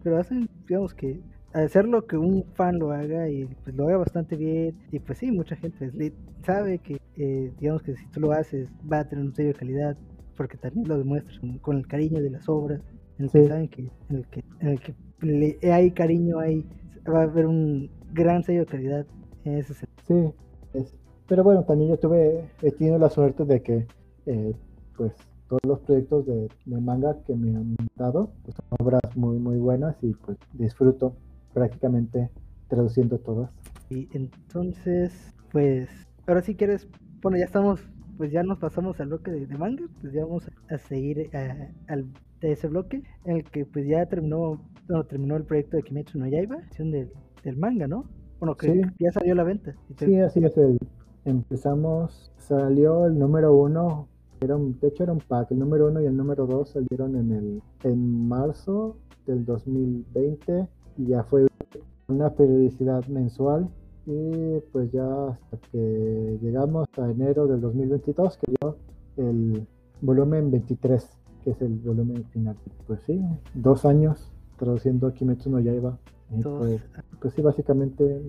pero hacen, digamos que, hacer lo que un fan lo haga y pues lo haga bastante bien, y pues sí, mucha gente sabe que, eh, digamos que si tú lo haces va a tener un sello de calidad, porque también lo demuestras con, el cariño de las obras, en el que saben que, en el que, en el que le, hay cariño, hay, va a haber un gran sello de calidad en ese sentido. Sí, es, pero bueno, también yo tuve, he tenido la suerte de que, eh, pues, todos los proyectos de, manga que me han dado pues, son obras muy, muy buenas y pues disfruto prácticamente traduciendo todas. Y entonces, pues, ahora si quieres, bueno, ya estamos, pues ya nos pasamos al bloque de, manga, pues ya vamos a, seguir eh, al de ese bloque, en el que pues ya terminó, terminó el proyecto de Kimetsu no Yaiba, del, del manga, ¿no? Bueno, que ya salió a la venta. Sí, así es el, empezamos, salió el número uno, era de hecho era un pack, el número uno y el número dos salieron en el en marzo del 2020 y ya fue una periodicidad mensual y pues ya hasta que llegamos a enero del 2022 que dio el volumen 23 que es el volumen final. Pues sí dos años traduciendo Kimetsu no Yaiba. Pues, pues sí básicamente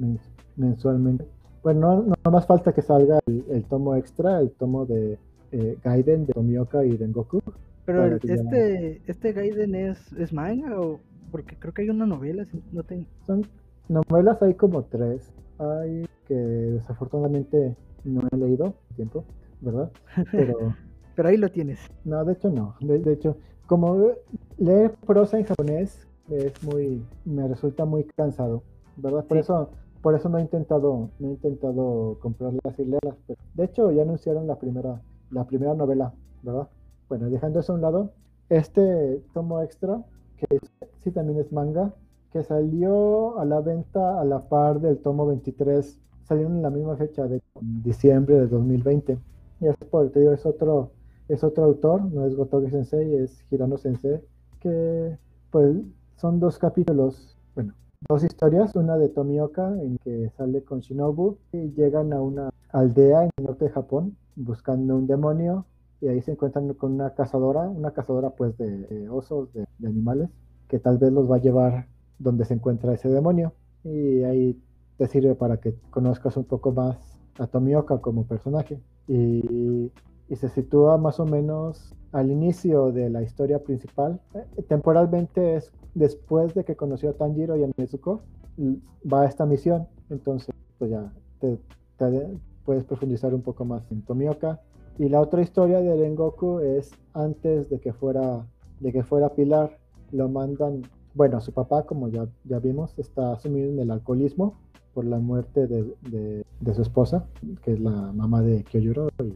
mensualmente bueno, no, más falta que salga el, tomo extra, el tomo de eh, Gaiden, de Tomioka y Rengoku. Pero este, este Gaiden es, es manga o porque creo que hay una novela, no tengo. Son novelas hay como tres. Hay que desafortunadamente no he leído tiempo, ¿verdad? Pero <laughs> Pero ahí lo tienes. No, de hecho no. De, hecho, como leer prosa en japonés es muy me resulta muy cansado, ¿verdad? Por eso por eso no he intentado, no he intentado comprarlas y leerlas. Pero de hecho, ya anunciaron la primera, la primera novela, ¿verdad? Bueno, dejando eso a un lado, este tomo extra, que sí también es manga, que salió a la venta a la par del tomo 23, salieron en la misma fecha de diciembre de 2020. Y es por, te digo, es otro, es otro autor, no es Gotoge Sensei, es Hirano Sensei, que pues son dos capítulos dos historias, una de Tomioka en que sale con Shinobu y llegan a una aldea en el norte de Japón buscando un demonio y ahí se encuentran con una cazadora, una cazadora pues de, osos, de, animales, que tal vez los va a llevar donde se encuentra ese demonio. Y ahí te sirve para que conozcas un poco más a Tomioka como personaje. Y, y se sitúa más o menos al inicio de la historia principal. Eh, temporalmente es después de que conoció a Tanjiro y a Nezuko, va a esta misión. Entonces, pues ya te, puedes profundizar un poco más en Tomioka. Y la otra historia de Rengoku es antes de que fuera, de que fuera Pilar, lo mandan, bueno, su papá, como ya, ya vimos, está sumido en el alcoholismo por la muerte de, de, su esposa, que es la mamá de Kyojuro. Y,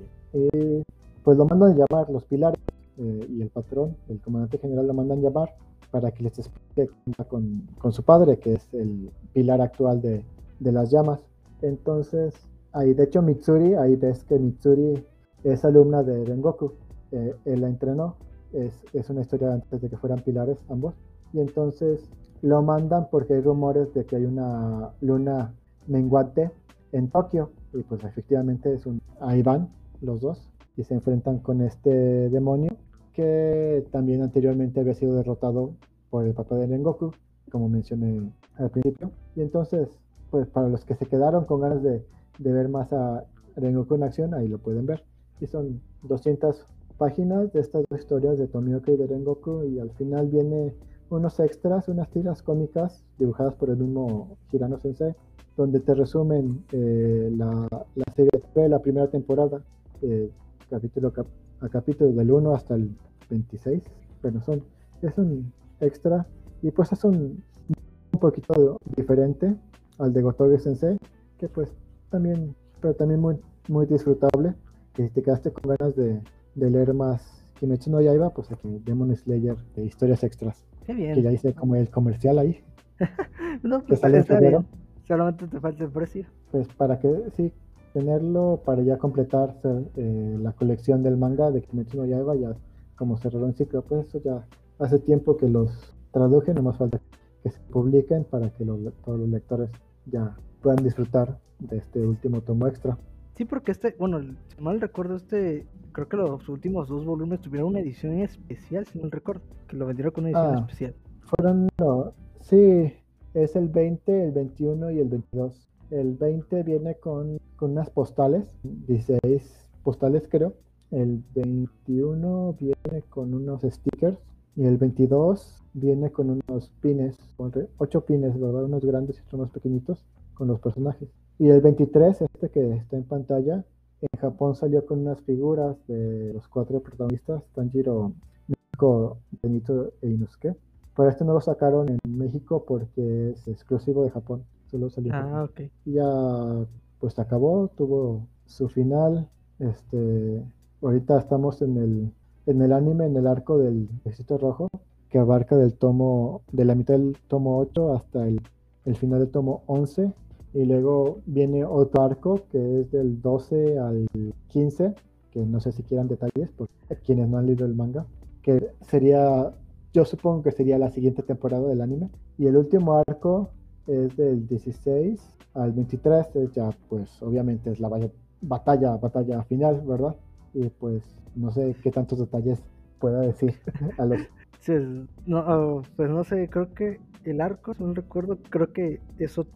pues lo mandan a llamar los pilares eh, y el patrón, el comandante general lo mandan llamar para que les explique con, con su padre, que es el pilar actual de, de las llamas. Entonces, ahí de hecho Mitsuri, ahí ves que Mitsuri es alumna de Rengoku. Eh, él la entrenó. Es, es, una historia antes de que fueran pilares ambos. Y entonces lo mandan porque hay rumores de que hay una luna menguante en Tokio. Y pues efectivamente es un... Ahí van los dos y se enfrentan con este demonio que también anteriormente había sido derrotado por el papá de Rengoku, como mencioné al principio. Y entonces, pues para los que se quedaron con ganas de, ver más a Rengoku en acción, ahí lo pueden ver. Y son 200 páginas de estas dos historias de Tomioka y de Rengoku y al final viene unos extras, unas tiras cómicas dibujadas por el mismo Hirano Sensei, donde te resumen eh, la, la, serie de la primera temporada, eh, capítulo a capítulo del 1 hasta el 26. Bueno, son, es un extra y pues es un, un poquito diferente al de Gotoge Sensei, que pues también, pero también muy, muy disfrutable que si te quedaste con ganas de, de leer más Kimetsu no Yaiba, pues aquí Demon Slayer de historias extras. Qué bien. Que ya hice como el comercial ahí. <laughs> no, pues sale. Solamente te falta el precio. Pues para que, sí, tenerlo para ya completar eh, la colección del manga de Kimetsu no Yaiba, ya como cerraron ciclo, pues eso ya hace tiempo que los traduje, no más falta que se publiquen para que los, todos los lectores ya puedan disfrutar de este último tomo extra. Sí, porque este, bueno, si mal recuerdo, este, creo que los últimos dos volúmenes tuvieron una edición especial, si no recuerdo, que lo vendieron con una edición ah, especial. Fueron, no, sí, es el 20, el 21 y el 22. El 20 viene con, con unas postales, 16 postales creo. El 21 viene con unos stickers y el 22 viene con unos pines, 8 pines, ¿verdad? Unos grandes y otros más pequeñitos con los personajes. Y el 23, este que está en pantalla, en Japón salió con unas figuras de los cuatro protagonistas, Tanjiro, Nico, Benito e Inosuke. Pero este no lo sacaron en México porque es exclusivo de Japón. Solo salió. Ah, ok. Ya pues acabó, tuvo su final. Este, ahorita estamos en el, en el anime, en el arco del Ejército Rojo, que abarca del tomo, de la mitad del tomo 8 hasta el, el final del tomo 11 y luego viene otro arco que es del 12 al 15, que no sé si quieran detalles, por quienes no han leído el manga, que sería, yo supongo que sería la siguiente temporada del anime. Y el último arco es del 16 al 23, es ya pues obviamente es la batalla, batalla final, ¿verdad? Y pues no sé qué tantos detalles pueda decir <laughs> a los... no, oh, pues no sé, creo que el arco, no recuerdo, creo que eso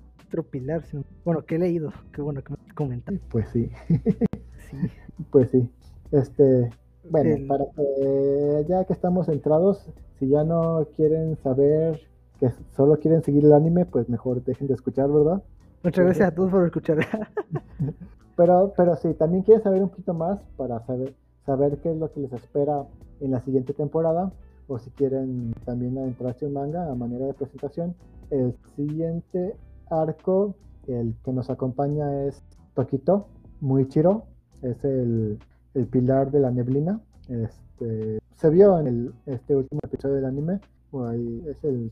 pilar. Bueno, que he leído, qué bueno que me comentan. Pues sí. <laughs> sí. Pues sí. Este, bueno, para que ya que estamos centrados, si ya no quieren saber que solo quieren seguir el anime, pues mejor dejen de escuchar, ¿verdad? Muchas gracias a todos por escuchar. <laughs> pero, pero si también quieren saber un poquito más para saber, saber qué es lo que les espera en la siguiente temporada, o si quieren también adentrarse en manga a manera de presentación, el siguiente arco, el que nos acompaña es Tokito Muichiro, es el, el pilar de la neblina. Este, se vio en el, este último episodio del anime, ahí es el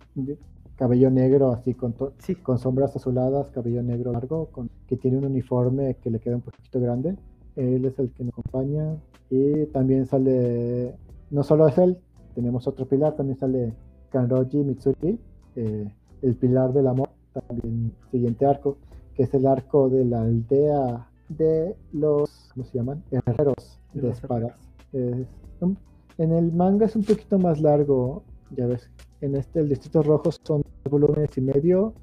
cabello negro así con, con sombras azuladas, cabello negro largo, con, que tiene un uniforme que le queda un poquito grande. Él es el que nos acompaña y también sale, no solo es él, tenemos otro pilar, también sale Kanroji Mitsuri, eh, el pilar del amor también siguiente arco, que es el arco de la aldea de los, ¿cómo se llaman? Herreros de espadas. en el manga es un poquito más largo, ya ves. En este, el Distrito Rojo son volúmenes y medio,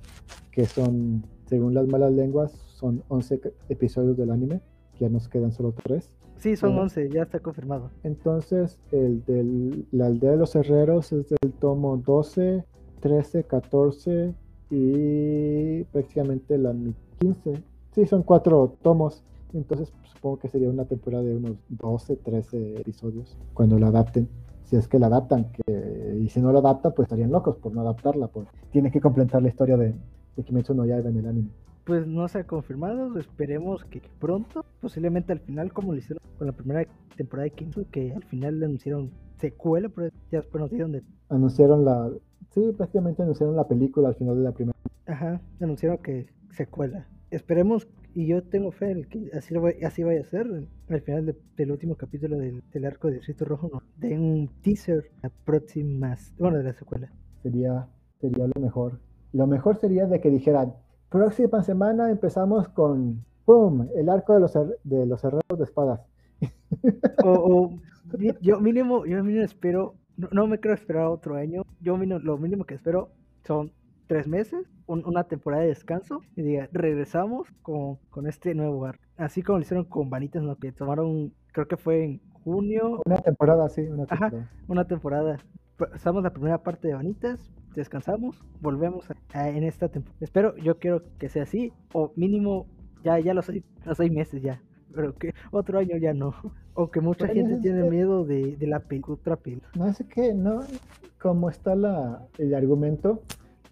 que son, según las malas lenguas, son 11 episodios del anime, ya nos quedan solo 3. Sí, son 11, ya está confirmado. Entonces, el de la aldea de los herreros es del tomo 12 13, 14 y prácticamente la 15. Sí, son cuatro tomos. Entonces supongo que sería una temporada de unos 12, 13 episodios cuando la adapten. Si es que la adaptan, que, y si no la adaptan, pues estarían locos por no adaptarla. Pues. Tiene que completar la historia de, de Kimetsu no Yaiba en el anime. Pues no se ha confirmado, esperemos que pronto, posiblemente al final, como lo hicieron con la primera temporada de Kimetsu, que al final le anunciaron secuela, pero ya después nos dieron de... Anunciaron la... Sí, prácticamente anunciaron la película al final de la primera. Ajá, anunciaron que secuela. Esperemos, y yo tengo fe en que así, lo así vaya a ser, al final del último capítulo del, arco de Distrito Rojo, ¿no? de un teaser a próximas, bueno, de la secuela. Sería, sería lo mejor. Lo mejor sería de que dijeran, próxima semana empezamos con, ¡pum!, el arco de los, de los herreros de espadas. <laughs> o yo mínimo, yo mínimo espero, no, me quiero esperar otro año, yo mínimo, lo mínimo que espero son tres meses, una temporada de descanso, y diga, regresamos con, con este nuevo arco. Así como lo hicieron con Vanitas, ¿no? que tomaron, creo que fue en junio. Una temporada, sí, una temporada. Ajá, una temporada. Pasamos la primera parte de Vanitas, descansamos, volvemos en esta temporada. Espero, yo quiero que sea así, o mínimo, ya, ya los seis, los seis meses ya pero que otro año ya no. O que mucha gente tiene miedo de, de la otra pila. No sé qué, no, como está la, el argumento,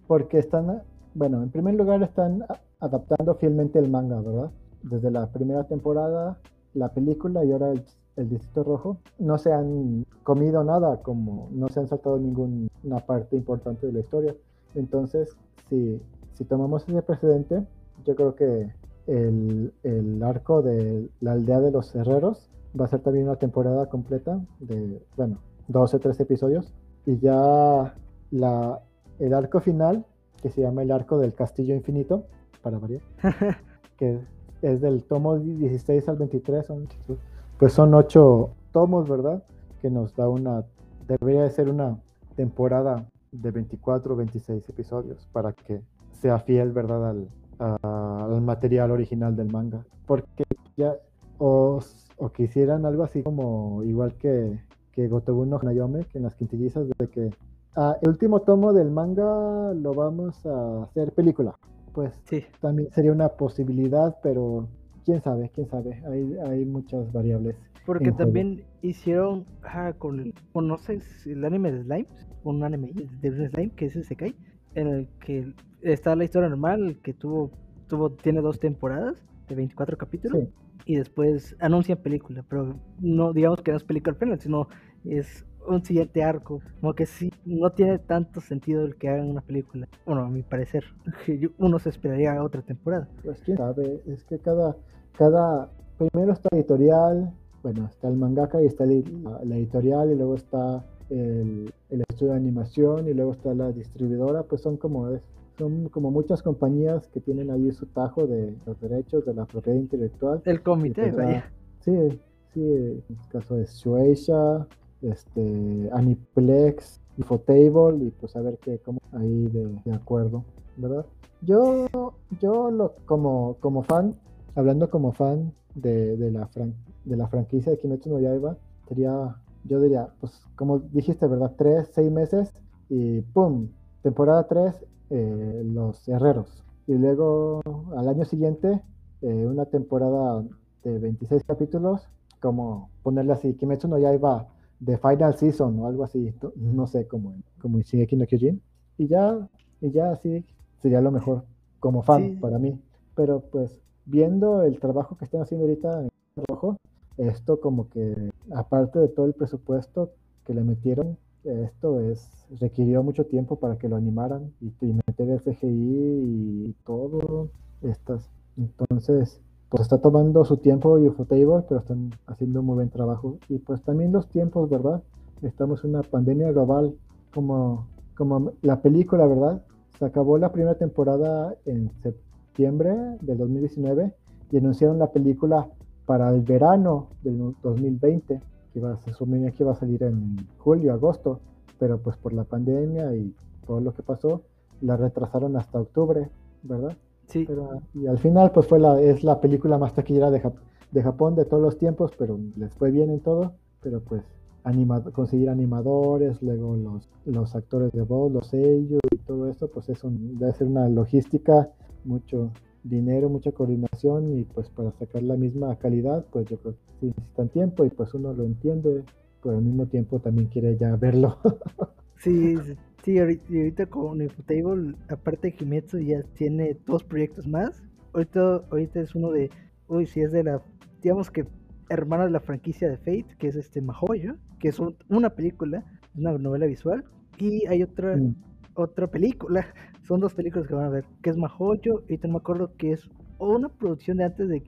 porque están, bueno, en primer lugar están adaptando fielmente el manga, ¿verdad? Desde la primera temporada, la película y ahora el, el Distrito Rojo, no se han comido nada, como no se han saltado ninguna parte importante de la historia. Entonces, si, si tomamos ese precedente, yo creo que el, el, arco de la aldea de los herreros. Va a ser también una temporada completa de, bueno, 12, 13 episodios. Y ya la, el arco final, que se llama el arco del castillo infinito, para variar, <laughs> que es del tomo 16 al 23, son, pues son 8 tomos, ¿verdad? Que nos da una, debería de ser una temporada de 24 o 26 episodios para que sea fiel, ¿verdad? Al, al material original del manga. Porque ya, o, o quisieran algo así como igual que, que Gotobu no Hanayome, que en las quintillizas de que ah, el último tomo del manga lo vamos a hacer película. Pues sí. también sería una posibilidad, pero quién sabe, quién sabe. Hay, hay muchas variables. Porque también hicieron con, con, no sé, el anime de Slime, un anime de Slime que es el Sekai, en el que está la historia normal, que tuvo, tuvo, tiene dos temporadas de 24 capítulos. Y después anuncian película, pero no digamos que no es película al final, sino es un siguiente arco. Como que sí, no tiene tanto sentido el que hagan una película. Bueno, a mi parecer, <laughs> uno se esperaría otra temporada. Pues quién sabe, es que cada, cada, primero está editorial, bueno, está el mangaka y está la editorial y luego está el, estudio de animación y luego está la distribuidora, pues son como son como muchas compañías que tienen ahí su tajo de los derechos de la propiedad intelectual. El comité, pues, Sí, sí, en el caso de Shueisha, este, Aniplex, Infotable y pues a ver qué, como ahí de, acuerdo, ¿verdad? Yo, yo lo, como, como fan, hablando como fan de, de, la, de la franquicia de Kimetsu no Yaiba, sería yo diría, pues como dijiste, ¿verdad? Tres, seis meses y ¡pum! Temporada 3, eh, Los Herreros. Y luego al año siguiente, eh, una temporada de 26 capítulos, como ponerle así, Kimetsu no ya de Final Season o algo así, no sé, como, como Shingeki no Kyojin. Y ya, y ya así sería lo mejor como fan para mí. Pero pues viendo el trabajo que están haciendo ahorita en Rojo, esto como que, aparte de todo el presupuesto que le metieron, esto es requirió mucho tiempo para que lo animaran y, meter el CGI y, todo. Estas. Entonces, pues está tomando su tiempo Ufotable, pero están haciendo un muy buen trabajo. Y pues también los tiempos, ¿verdad? Estamos en una pandemia global, como, como la película, ¿verdad? Se acabó la primera temporada en septiembre del 2019 y anunciaron la película para el verano del 2020, que se suponía que iba a salir en julio, agosto, pero pues por la pandemia y todo lo que pasó, la retrasaron hasta octubre, ¿verdad? Sí. Pero, y al final pues fue la, es la película más taquillera de, de Japón de todos los tiempos, pero les fue bien en todo, pero pues conseguir animadores, luego los, los actores de voz, los sellos y todo esto, pues eso debe ser una logística, mucho dinero, mucha coordinación y pues para sacar la misma calidad, pues yo creo que sí necesitan tiempo y pues uno lo entiende, pero al mismo tiempo también quiere ya verlo. sí, sí, ahorita con Infotable, aparte de Kimetsu ya tiene dos proyectos más. Ahorita, ahorita es uno de, uy, si es de la, digamos que hermana de la franquicia de Fate, que es este Mahoyo, que es una película, una novela visual, y hay otra, mm. otra película, <laughs> son dos películas que van a ver, que es Mahoyo, y no me acuerdo que es una producción de antes de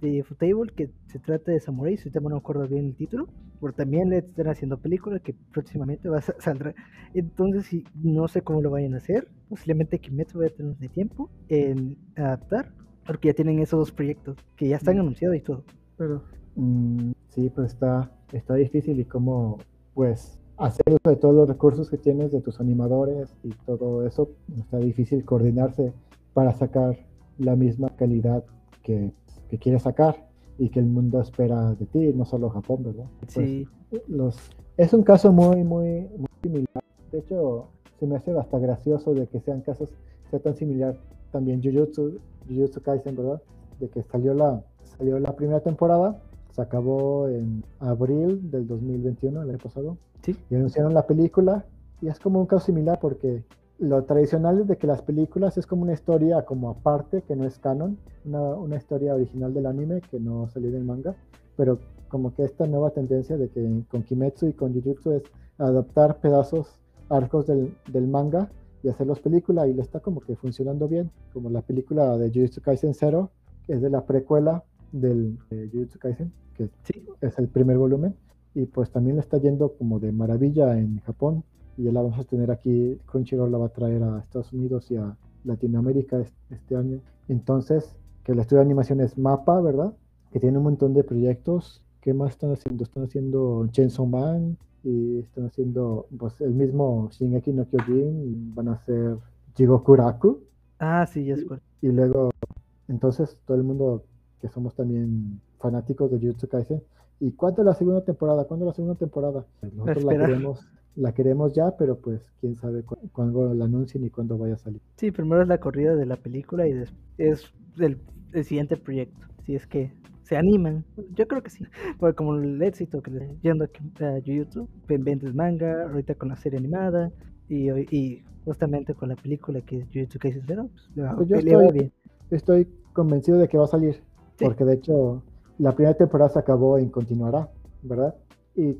de Futable que se trata de Samurai, si no me acuerdo bien el título, pero también le están haciendo película que próximamente va a <laughs> saldrá. Entonces, si no sé cómo lo vayan a hacer, posiblemente Kimetsu vaya a tener de tiempo en adaptar, porque ya tienen esos dos proyectos que ya están mm. anunciados y todo. Pero Mm, sí, pues está, está difícil y como pues hacer uso de todos los recursos que tienes de tus animadores y todo eso, está difícil coordinarse para sacar la misma calidad que, que quieres sacar y que el mundo espera de ti, no solo Japón, ¿verdad? Pues, sí. los, es un caso muy, muy, muy similar. De hecho, se me hace hasta gracioso de que sean casos, sea tan similar también Jujutsu, Jujutsu Kaisen, ¿verdad? De que salió la, salió la primera temporada se acabó en abril del 2021, el año pasado. Sí. Y anunciaron la película. Y es como un caso similar porque lo tradicional es de que las películas es como una historia como aparte, que no es canon, una, una historia original del anime que no salió del manga, pero como que esta nueva tendencia de que con Kimetsu y con Jujutsu es adaptar pedazos, arcos del, del manga y hacerlos película y le está como que funcionando bien, como la película de Jujutsu Kaisen Zero, que es de la precuela del de Jujutsu Kaisen, que es el primer volumen, y pues también le está yendo como de maravilla en Japón, y ya la vamos a tener aquí, Crunchyroll la va a traer a Estados Unidos y a Latinoamérica este año. Entonces, que el estudio de animación es MAPA, ¿verdad? Que tiene un montón de proyectos. ¿Qué más están haciendo? Están haciendo Chainsaw Man y están haciendo pues, el mismo Shingeki no Kyojin van a hacer Jigokuraku. Ah, sí, ya es y, y luego, entonces todo el mundo que somos también fanáticos de Jujutsu Kaisen. ¿Y cuándo es la segunda temporada? ¿Cuándo es la segunda temporada? Nosotros la queremos, la queremos ya, pero pues quién sabe cuándo la anuncien y cuándo vaya a salir. Sí, primero es la corrida de la película y es el, siguiente proyecto. Si es que se animan, yo creo que sí, porque como el éxito que le yendo a Jujutsu, vendes manga, ahorita con la serie animada y, y justamente con la película que es Jujutsu Kaisen Zero, pues, pues yo estoy, bien. estoy convencido de que va a salir, porque de hecho la primera temporada se acabó y continuará, ¿verdad? Y,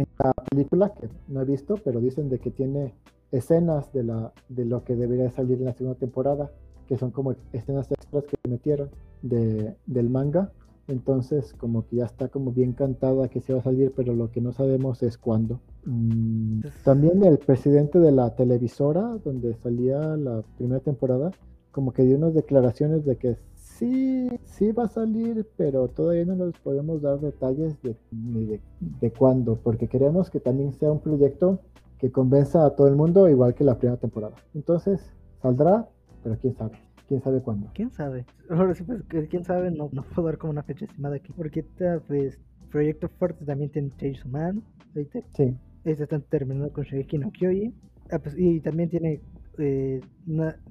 en la película, que no he visto, pero dicen de que tiene escenas de, la, de lo que debería salir en la segunda temporada, que son como escenas extras que metieron de, del manga. Entonces, como que ya está como bien cantada que se va a salir, pero lo que no sabemos es cuándo. Mm, también el presidente de la televisora, donde salía la primera temporada, como que dio unas declaraciones de que sí, sí va a salir, pero todavía no nos podemos dar detalles de, ni de, cuándo, porque queremos que también sea un proyecto que convenza a todo el mundo, igual que la primera temporada. Entonces, saldrá, pero quién sabe. ¿Quién sabe cuándo? ¿Quién sabe? Ahora sí, pues, quién sabe, no, no puedo dar como una fecha estimada aquí. Porque pues, Proyecto Fuerte también tiene Chainsaw Man, ahorita. Sí. Este están terminando con Shigeki no Kyoji. Ah, pues, y también tiene eh,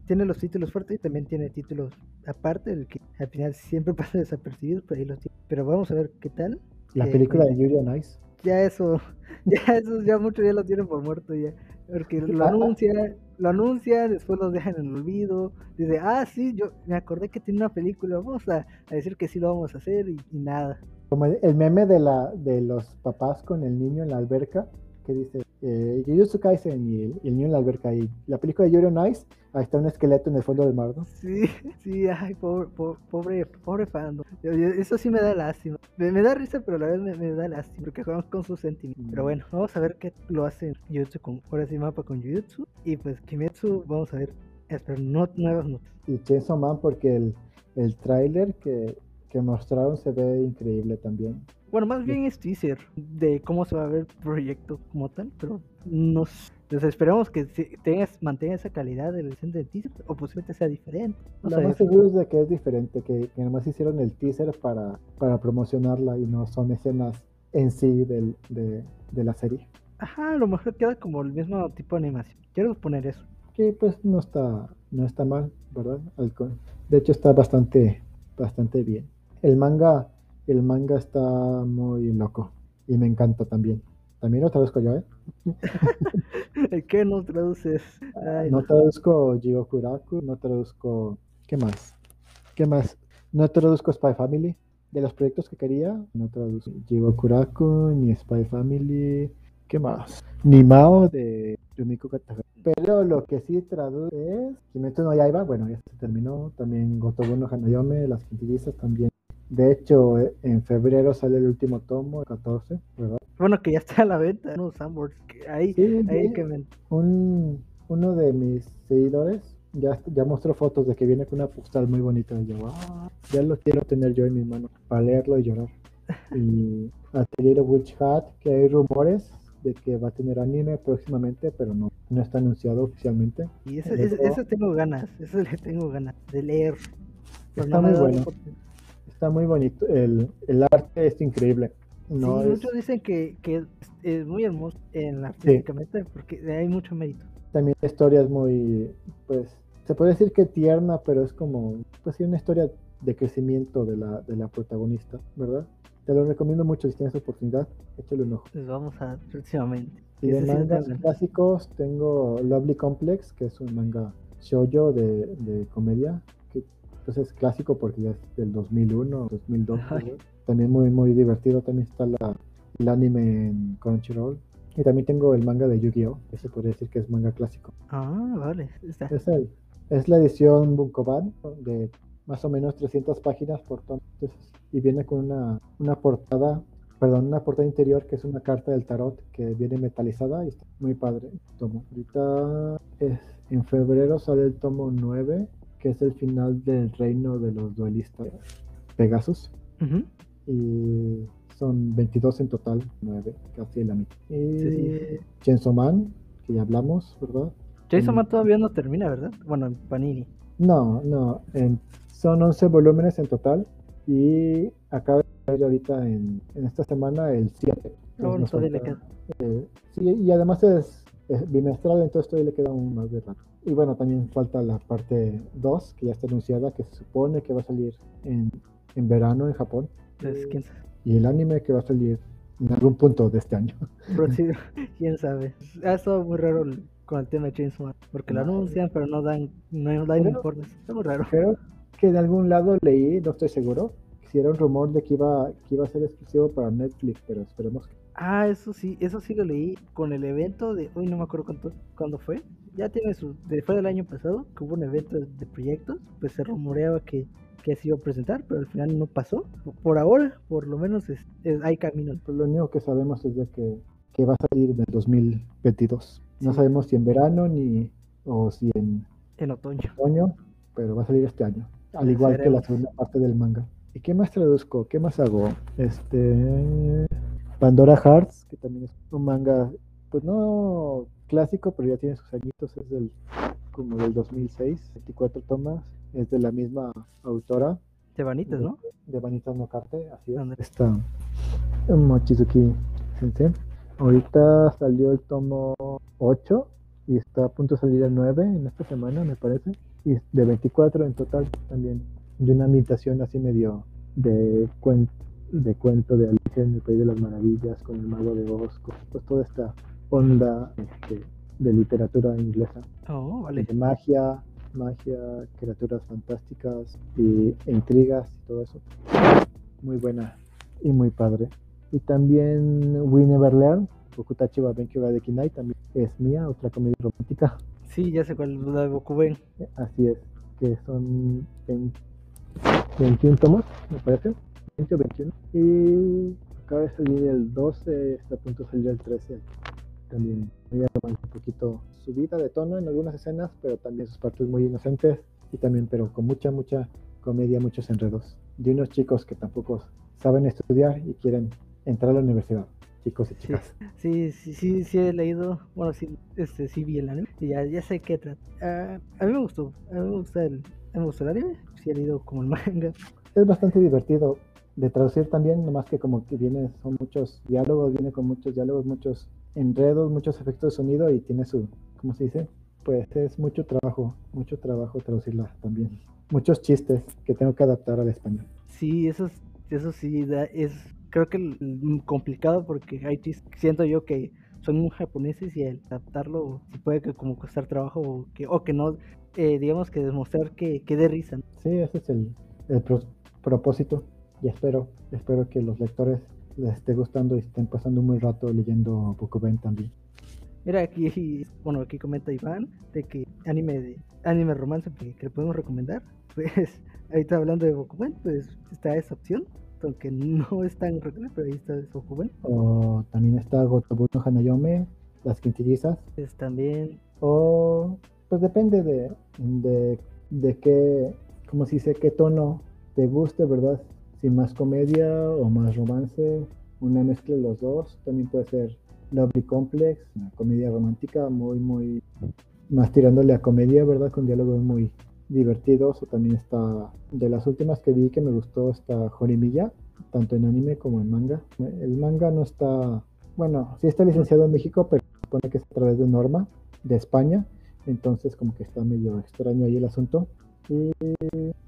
tiene los títulos fuertes y también tiene títulos aparte, el que al final siempre <laughs> pasa desapercibido, pero ahí los tiene. Pero vamos a ver qué tal. La eh, película de Yuri on Ice. Ya eso, ya eso, ya muchos ya lo tienen por muerto ya. Porque lo anuncia, lo anuncia, después lo dejan en el olvido. Dice, ah, sí, yo me acordé que tiene una película, vamos a, decir que sí lo vamos a hacer y, nada. Como el, meme de, la, de los papás con el niño en la alberca, que dice eh, Jujutsu Kaisen y el, niño en la alberca y la película de Yuri on Ice, ahí está un esqueleto en el fondo del mar, ¿no? Sí, <laughs> sí, ay, pobre, pobre, pobre fan. Eso sí me da lástima. Me, da risa, pero a la vez me, da lástima, porque jugamos con sus sentimientos. Pero bueno, vamos a ver qué lo hace Jujutsu con, ahora sí mapa con Jujutsu. Y pues Kimetsu, vamos a ver, espero no, nuevas notas. Y Chainsaw Man, porque el, el tráiler que, que mostraron se ve increíble también. Bueno, más bien es teaser de cómo se va a ver el proyecto como tal, pero nos, esperamos que tengas, mantenga esa calidad del de teaser o posiblemente sea diferente. Lo más seguro es de que es diferente, que, que además hicieron el teaser para, para promocionarla y no son escenas en sí del, de, de la serie. Ajá, a lo mejor queda como el mismo tipo de animación. Quiero poner eso. Que pues no está, no está mal, ¿verdad? De hecho está bastante, bastante bien. El manga, el manga está muy loco y me encanta también. También lo traduzco yo, ¿eh? <laughs> ¿Qué no traduces? no, traduzco Jigokuraku, no traduzco... ¿Qué más? ¿Qué más? No traduzco Spy Family. De los proyectos que quería, no traduzco Jigokuraku, ni Spy Family, ¿Qué más? Nimao de Yumiko Katagami. Pero lo que sí traduce es Kimetsu no Yaiba, bueno, ya se terminó. También Gotobu no Hanayome, Las Quintillizas también. De hecho, en febrero sale el último tomo, el 14, ¿verdad? Bueno, que ya está a la venta, ¿no? Ahí, ahí que me... Un, uno de mis seguidores ya, ya mostró fotos de que viene con una postal muy bonita. Y yo, ah, ya lo quiero tener yo en mi mano para leerlo y llorar. <laughs> Y Atelier Witch Hat, que hay rumores de que va a tener anime próximamente, pero no, no está anunciado oficialmente. Y ese, tengo ganas, eso le tengo ganas de leer. Está muy bueno. Está muy bonito. El, el, arte es increíble. No sí, muchos dicen que, que, es muy hermoso en artísticamente porque hay mucho mérito. También la historia es muy, pues, se puede decir que tierna, pero es como, pues sí, una historia de crecimiento de la, de la protagonista, ¿verdad? Te lo recomiendo mucho si tienes oportunidad, échale un ojo. Pues vamos a próximamente. Y de mangas clásicos tengo Lovely Complex, que es un manga shoujo de, de comedia, pues es clásico porque ya es del 2001, 2002. También muy muy divertido, también está la, el anime en Crunchyroll. Y también tengo el manga de Yu-Gi-Oh! Ese podría decir que es manga clásico. Ah, vale. Está. Es, el, es la edición Bunkoban de más o menos 300 páginas por tomo. y viene con una, una portada, perdón, una portada interior que es una carta del tarot que viene metalizada y está muy padre. Tomo. Ahorita es, en febrero sale el tomo 9, que es el final del reino de los duelistas Pegasus. Y son 22 en total, 9, casi la mitad. Y Chainsaw Man, que ya hablamos, ¿verdad? Chainsaw Man todavía no termina, ¿verdad? Bueno, en Panini. No, no, en son 11 volúmenes en total y acaba de salir ahorita en, esta semana el 7. No, no, todavía le queda. Eh, sí, y además es, bimestral, entonces todavía le queda un más de rato. Y bueno, también falta la parte 2, que ya está anunciada, que se supone que va a salir en, en verano en Japón. Pues, ¿quién sabe? Y el anime que va a salir en algún punto de este año. <laughs> quién sabe. Ha estado muy raro con el tema de Chainsaw porque lo anuncian, pero no dan, no dan informes. Está muy raro que de algún lado leí, no estoy seguro, si era un rumor de que iba, que iba a ser exclusivo para Netflix, pero esperemos que... Ah, eso sí, eso sí lo leí con el evento de, hoy no me acuerdo cuánto, cuándo fue, ya tiene su, fue del año pasado, que hubo un evento de, proyectos, pues se rumoreaba que, que se iba a presentar, pero al final no pasó. Por ahora, por lo menos es, hay caminos. Pues lo único que sabemos es de que, que va a salir en el 2022. No sabemos si en verano ni o si en, en otoño. otoño, pero va a salir este año al igual que la segunda parte del manga. ¿Y qué más traduzco? ¿Qué más hago? Este Pandora Hearts, que también es un manga, pues no clásico, pero ya tiene sus añitos, es del como del 2006, 24 tomas, es de la misma autora. De Vanitas, ¿no? De Vanitas no Carte, así es. Está Mochizuki Sensei. Ahorita salió el tomo 8 y está a punto de salir el 9 en esta semana, me parece y de 24 en total también, de una imitación así medio de, de cuento de Alicia en el País de las Maravillas con el Mago de Oz, pues toda esta onda este, de literatura inglesa, oh, vale. de magia, magia, criaturas fantásticas y intrigas y todo eso. Muy buena y muy padre. Y también We Never Learn, Okutachi wa Benkyo de Kinai, también es mía, otra comedia romántica Sí, ya sé cuál es la de Bokuben. Así es, que son 21 tomos, me parece. 20 o 21. Y acaba de salir el 12, está a punto de salir el 13. También voy a tomar un poquito subida de tono en algunas escenas, pero también sus partes muy inocentes. Y también, pero con mucha, mucha comedia, muchos enredos. De unos chicos que tampoco saben estudiar y quieren entrar a la universidad chicos y chicas. Sí, sí, sí, sí, he leído, bueno, sí, este, sí vi el anime, ya, ya sé qué trata. Ah, a mí me gustó, a mí me gusta el, me gustó el anime, sí he leído como el manga. Es bastante divertido. De traducir también, nomás que como que viene, son muchos diálogos, viene con muchos diálogos, muchos enredos, muchos efectos de sonido y tiene su, ¿cómo se dice? Pues es mucho trabajo, mucho trabajo traducirla también. Muchos chistes que tengo que adaptar al español. Sí, eso, eso sí es, creo que complicado porque hay siento yo que son muy japoneses y el adaptarlo puede que como costar trabajo o que, o que no, eh, digamos que demostrar que, que dé risa. Sí, ese es el, el propósito y espero, espero que los lectores les esté gustando y estén pasando un buen rato leyendo Bokuben también. Mira, aquí, bueno, aquí comenta Iván de que anime de anime romance que, le podemos recomendar. <laughs> Pues ahí está hablando de Bokuben, pues está esa opción, aunque no es tan recomendable, pero ahí está Bokuben. O también está Gotobuno Hanayome, Las Quintillizas. Es también. O, pues depende de, de, de qué, como si sé qué tono te guste, ¿verdad? Si más comedia o más romance, una mezcla de los dos, también puede ser Lovely Complex, una comedia romántica muy, muy, más tirándole a comedia, ¿verdad? Con diálogos muy divertidos, o también está, de las últimas que vi que me gustó, está Jorimilla, tanto en anime como en manga. El manga no está, bueno, sí está licenciado en México, pero supone que es a través de Norma, de España, entonces como que está medio extraño ahí el asunto. Y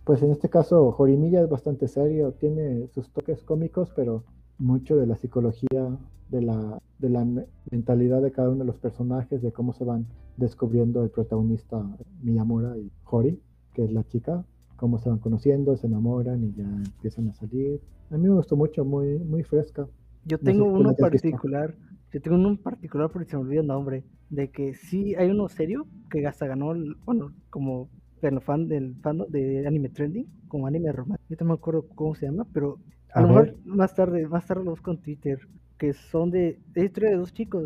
pues en este caso Jorimilla es bastante serio, tiene sus toques cómicos, pero mucho de la psicología, de la, de la mentalidad de cada uno de los personajes, de cómo se van descubriendo el protagonista Miyamura y Hori, que es la chica, cómo se van conociendo, se enamoran y ya empiezan a salir. A mí me gustó mucho, muy, muy fresca. Yo tengo uno particular, yo tengo uno particular porque se me olvida el nombre, de que sí hay uno serio que hasta ganó, bueno, como pero fan del fan de anime trending, como anime romántico. no me acuerdo cómo se llama, pero a, lo mejor más tarde, más tarde lo busco en Twitter, que son de, es historia de dos chicos,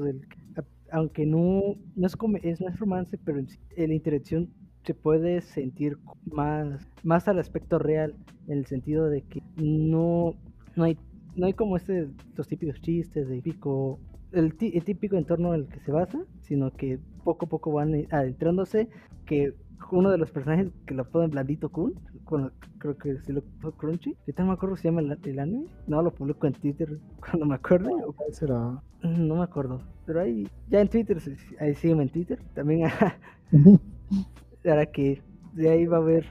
aunque no, no es, como, es, no es romance, pero en, la interacción se puede sentir más, más al aspecto real, en el sentido de que no, no hay, no hay como este, los típicos chistes de pico, el, el típico entorno en el que se basa, sino que poco a poco van adentrándose, que uno de los personajes que lo ponen Blandito Kun, creo que sí lo puso Crunchy. Yo no me acuerdo si se llama el, anime. No, lo publico en Twitter <laughs> cuando me acuerde. ¿Cuál será? Mm, no me acuerdo. Pero ahí, ya en Twitter, ahí sígueme en Twitter. También <laughs> ahora que de ahí va a haber.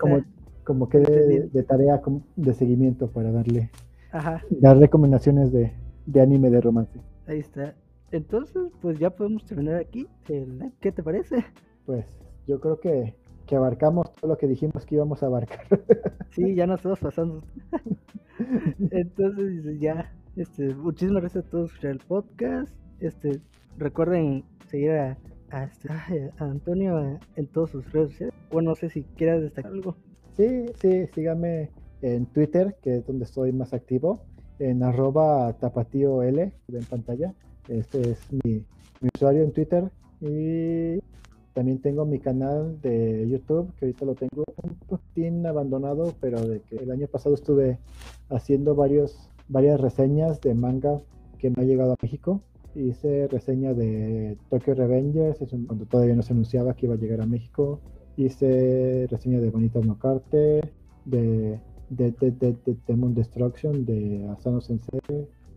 como, como que de, tarea de seguimiento para darle. Ajá. Dar recomendaciones de, de anime de romance. Ahí está. Entonces, pues ya podemos terminar aquí. ¿Qué te parece? Pues yo creo que, abarcamos todo lo que dijimos que íbamos a abarcar. <laughs> Sí, ya nos estamos pasando. <laughs> Entonces, ya, este, muchísimas gracias a todos por el podcast. Este, recuerden seguir a, este, Antonio en todos sus redes sociales. Bueno, no sé si quieras destacar algo. Sí, sí, síganme en Twitter, que es donde estoy más activo, en arroba tapatío L, en pantalla. Este es mi, mi usuario en Twitter. Y también tengo mi canal de YouTube, que ahorita lo tengo un poquitín abandonado, pero de que el año pasado estuve haciendo varios, varias reseñas de manga que me ha llegado a México. Hice reseña de Tokyo Revengers, es cuando todavía no se anunciaba que iba a llegar a México. Hice reseña de Bonitas No Carte, de, de, de, Demon Destruction, de Asano Sensei.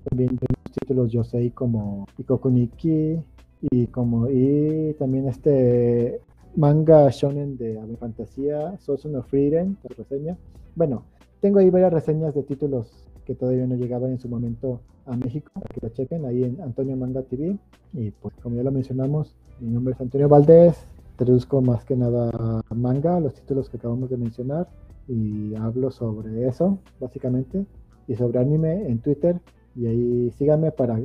También tengo títulos Yosei como Ikokuniki, y como y también este manga shonen de fantasía Sosun of Freedom, reseña. Bueno, tengo ahí varias reseñas de títulos que todavía no llegaban en su momento a México, para que lo chequen ahí en Antonio Manga TV. Y pues como ya lo mencionamos, mi nombre es Antonio Valdés, traduzco más que nada manga, los títulos que acabamos de mencionar, y hablo sobre eso, básicamente, y sobre anime en Twitter. Y ahí síganme para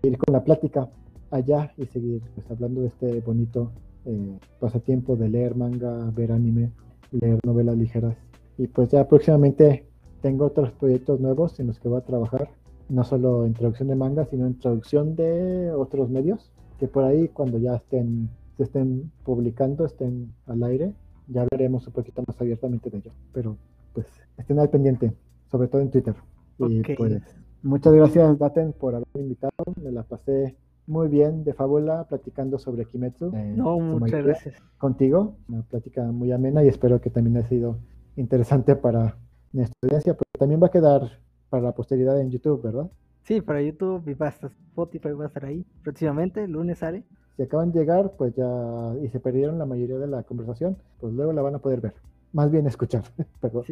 seguir con la plática allá y seguir pues, hablando de este bonito eh, pasatiempo de leer manga, ver anime, leer novelas ligeras. Y pues ya próximamente tengo otros proyectos nuevos en los que voy a trabajar, no solo en traducción de manga, sino en traducción de otros medios, que por ahí cuando ya estén, se estén publicando, estén al aire, ya hablaremos un poquito más abiertamente de ello. Pero pues estén al pendiente, sobre todo en Twitter. Y pues muchas gracias Daten por haberme invitado, me la pasé muy bien de fábula platicando sobre Kimetsu. Eh, no, muchas gracias. Contigo, una plática muy amena y espero que también haya sido interesante para nuestra audiencia, pero también va a quedar para la posteridad en YouTube, ¿verdad? Sí, para YouTube y va a estar Spotify va a estar ahí próximamente, el lunes sale. Si acaban de llegar, pues ya, y se perdieron la mayoría de la conversación, pues luego la van a poder ver. Más bien escuchar, <laughs> perdón.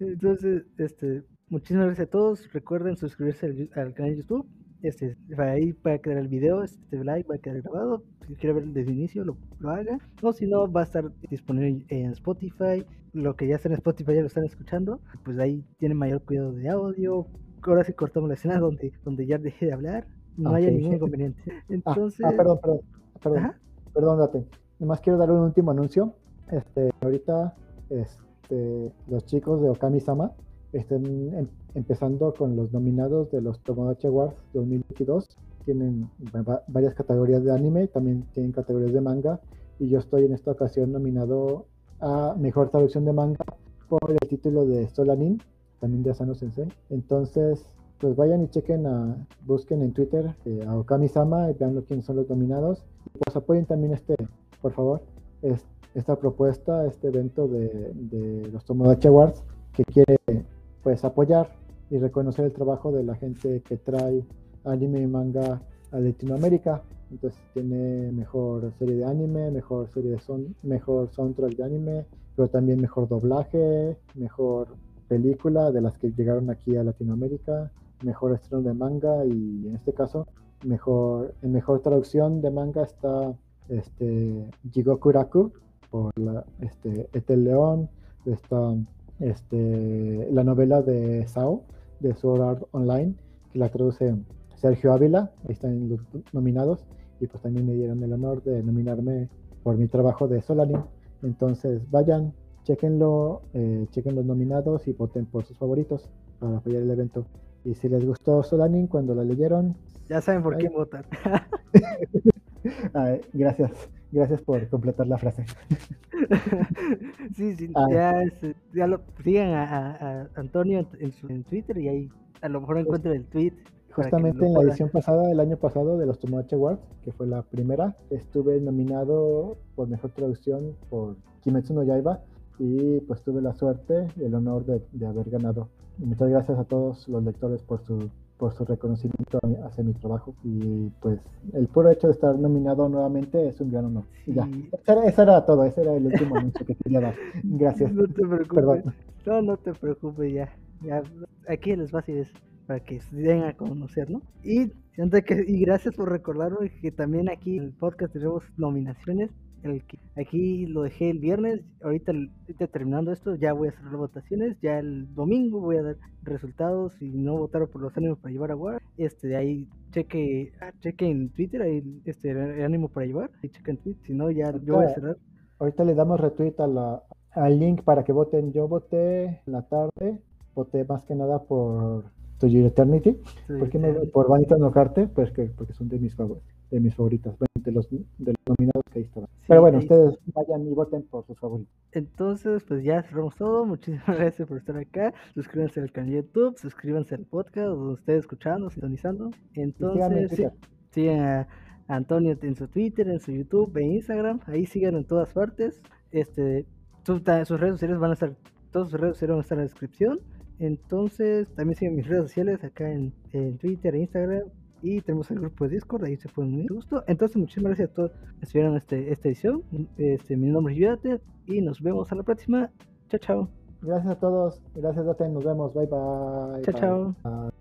Entonces, este, muchísimas gracias a todos. Recuerden suscribirse al, canal de YouTube. Este, ahí va a quedar el video, este live va a quedar grabado. Si quiere ver desde el inicio, lo, lo haga. O si no, va a estar disponible en Spotify. Lo que ya está en Spotify ya lo están escuchando. Pues ahí tienen mayor cuidado de audio. Ahora sí cortamos la escena donde, donde ya dejé de hablar. No hay ningún inconveniente. <laughs> Ah, ah, Entonces. Ah, perdón, perdón. Perdón, perdón, date. Nomás quiero dar un último anuncio. Este, ahorita, este, los chicos de Okami-sama están em, empezando con los nominados de los Tomodachi Awards 2022. Tienen varias categorías de anime, también tienen categorías de manga. Y yo estoy en esta ocasión nominado a Mejor Traducción de Manga por el título de Solanin, también de Asano Sensei. Entonces, pues vayan y chequen, a, busquen en Twitter eh, a Okami-sama y vean quiénes son los nominados. Pues apoyen también este, por favor, esta propuesta, este evento de, de, los Tomodachi Awards que quiere pues apoyar y reconocer el trabajo de la gente que trae anime y manga a Latinoamérica. Entonces tiene mejor serie de anime, mejor serie de son, mejor soundtrack de anime, pero también mejor doblaje, mejor película de las que llegaron aquí a Latinoamérica, mejor estreno de manga y en este caso mejor mejor traducción de manga está este Jigoku Raku por la, este Etel León está este la novela de Sao de Sword Art Online que la traduce Sergio Ávila ahí están los nominados y pues también me dieron el honor de nominarme por mi trabajo de Solanin entonces vayan chequenlo eh, chequen los nominados y voten por sus favoritos para apoyar el evento. Y si les gustó Solanin cuando la leyeron, ya saben por qué votar. <laughs> gracias, gracias por completar la frase. <laughs> sí, sí, ya, ya, lo sigan a, Antonio en, su, en, Twitter y ahí a lo mejor encuentren el tweet. Justamente en la edición pasada, el año pasado de los Tomodachi Awards, que fue la primera, estuve nominado por mejor traducción por Kimetsu no Yaiba y pues tuve la suerte y el honor de, de haber ganado muchas gracias a todos los lectores por su por su reconocimiento hacia mi trabajo y pues el puro hecho de estar nominado nuevamente es un gran honor. Ya, eso era, todo, ese era el último anuncio que quería dar. Gracias. No te preocupes. No, no te preocupes ya. ya aquí el espacio es para que se den a conocer, ¿no? Y, que, y gracias por recordarme que también aquí en el podcast tenemos nominaciones el aquí lo dejé el viernes, ahorita, terminando esto ya voy a hacer las votaciones, ya el domingo voy a dar resultados y no votaron por los ánimos para llevar a War, este de ahí cheque, ah, cheque en Twitter ahí este el ánimo para llevar, y cheque en Twitter, si no ya yo voy a cerrar. Ahorita le damos retweet a la, al link para que voten, yo voté en la tarde, voté más que nada por To Your Eternity, porque por Vanita Nocarte, pues que porque son de mis favoritos de mis favoritas, de los, de los nominados que ahí estaban. Pero bueno, ustedes vayan y voten por sus favoritos. Entonces, pues ya cerramos todo. Muchísimas <laughs> gracias por estar acá. Suscríbanse al canal de YouTube, suscríbanse al podcast, donde ustedes escuchando, sintonizando. Entonces, sí, sigan a Antonio en su Twitter, en su YouTube, en Instagram. Ahí sigan en todas partes. Este, sus, redes sociales van a estar, todas sus redes sociales van a estar en la descripción. Entonces, también sigan mis redes sociales acá en, en Twitter e Instagram y tenemos el grupo de Discord, ahí se fue muy gusto. Entonces, muchísimas gracias a todos que estuvieron este, esta edición. Este, mi nombre es Yudate y nos vemos a la próxima. Chao, chao. Gracias a todos. Gracias, Date. Nos vemos. Bye, bye. Chao, chao.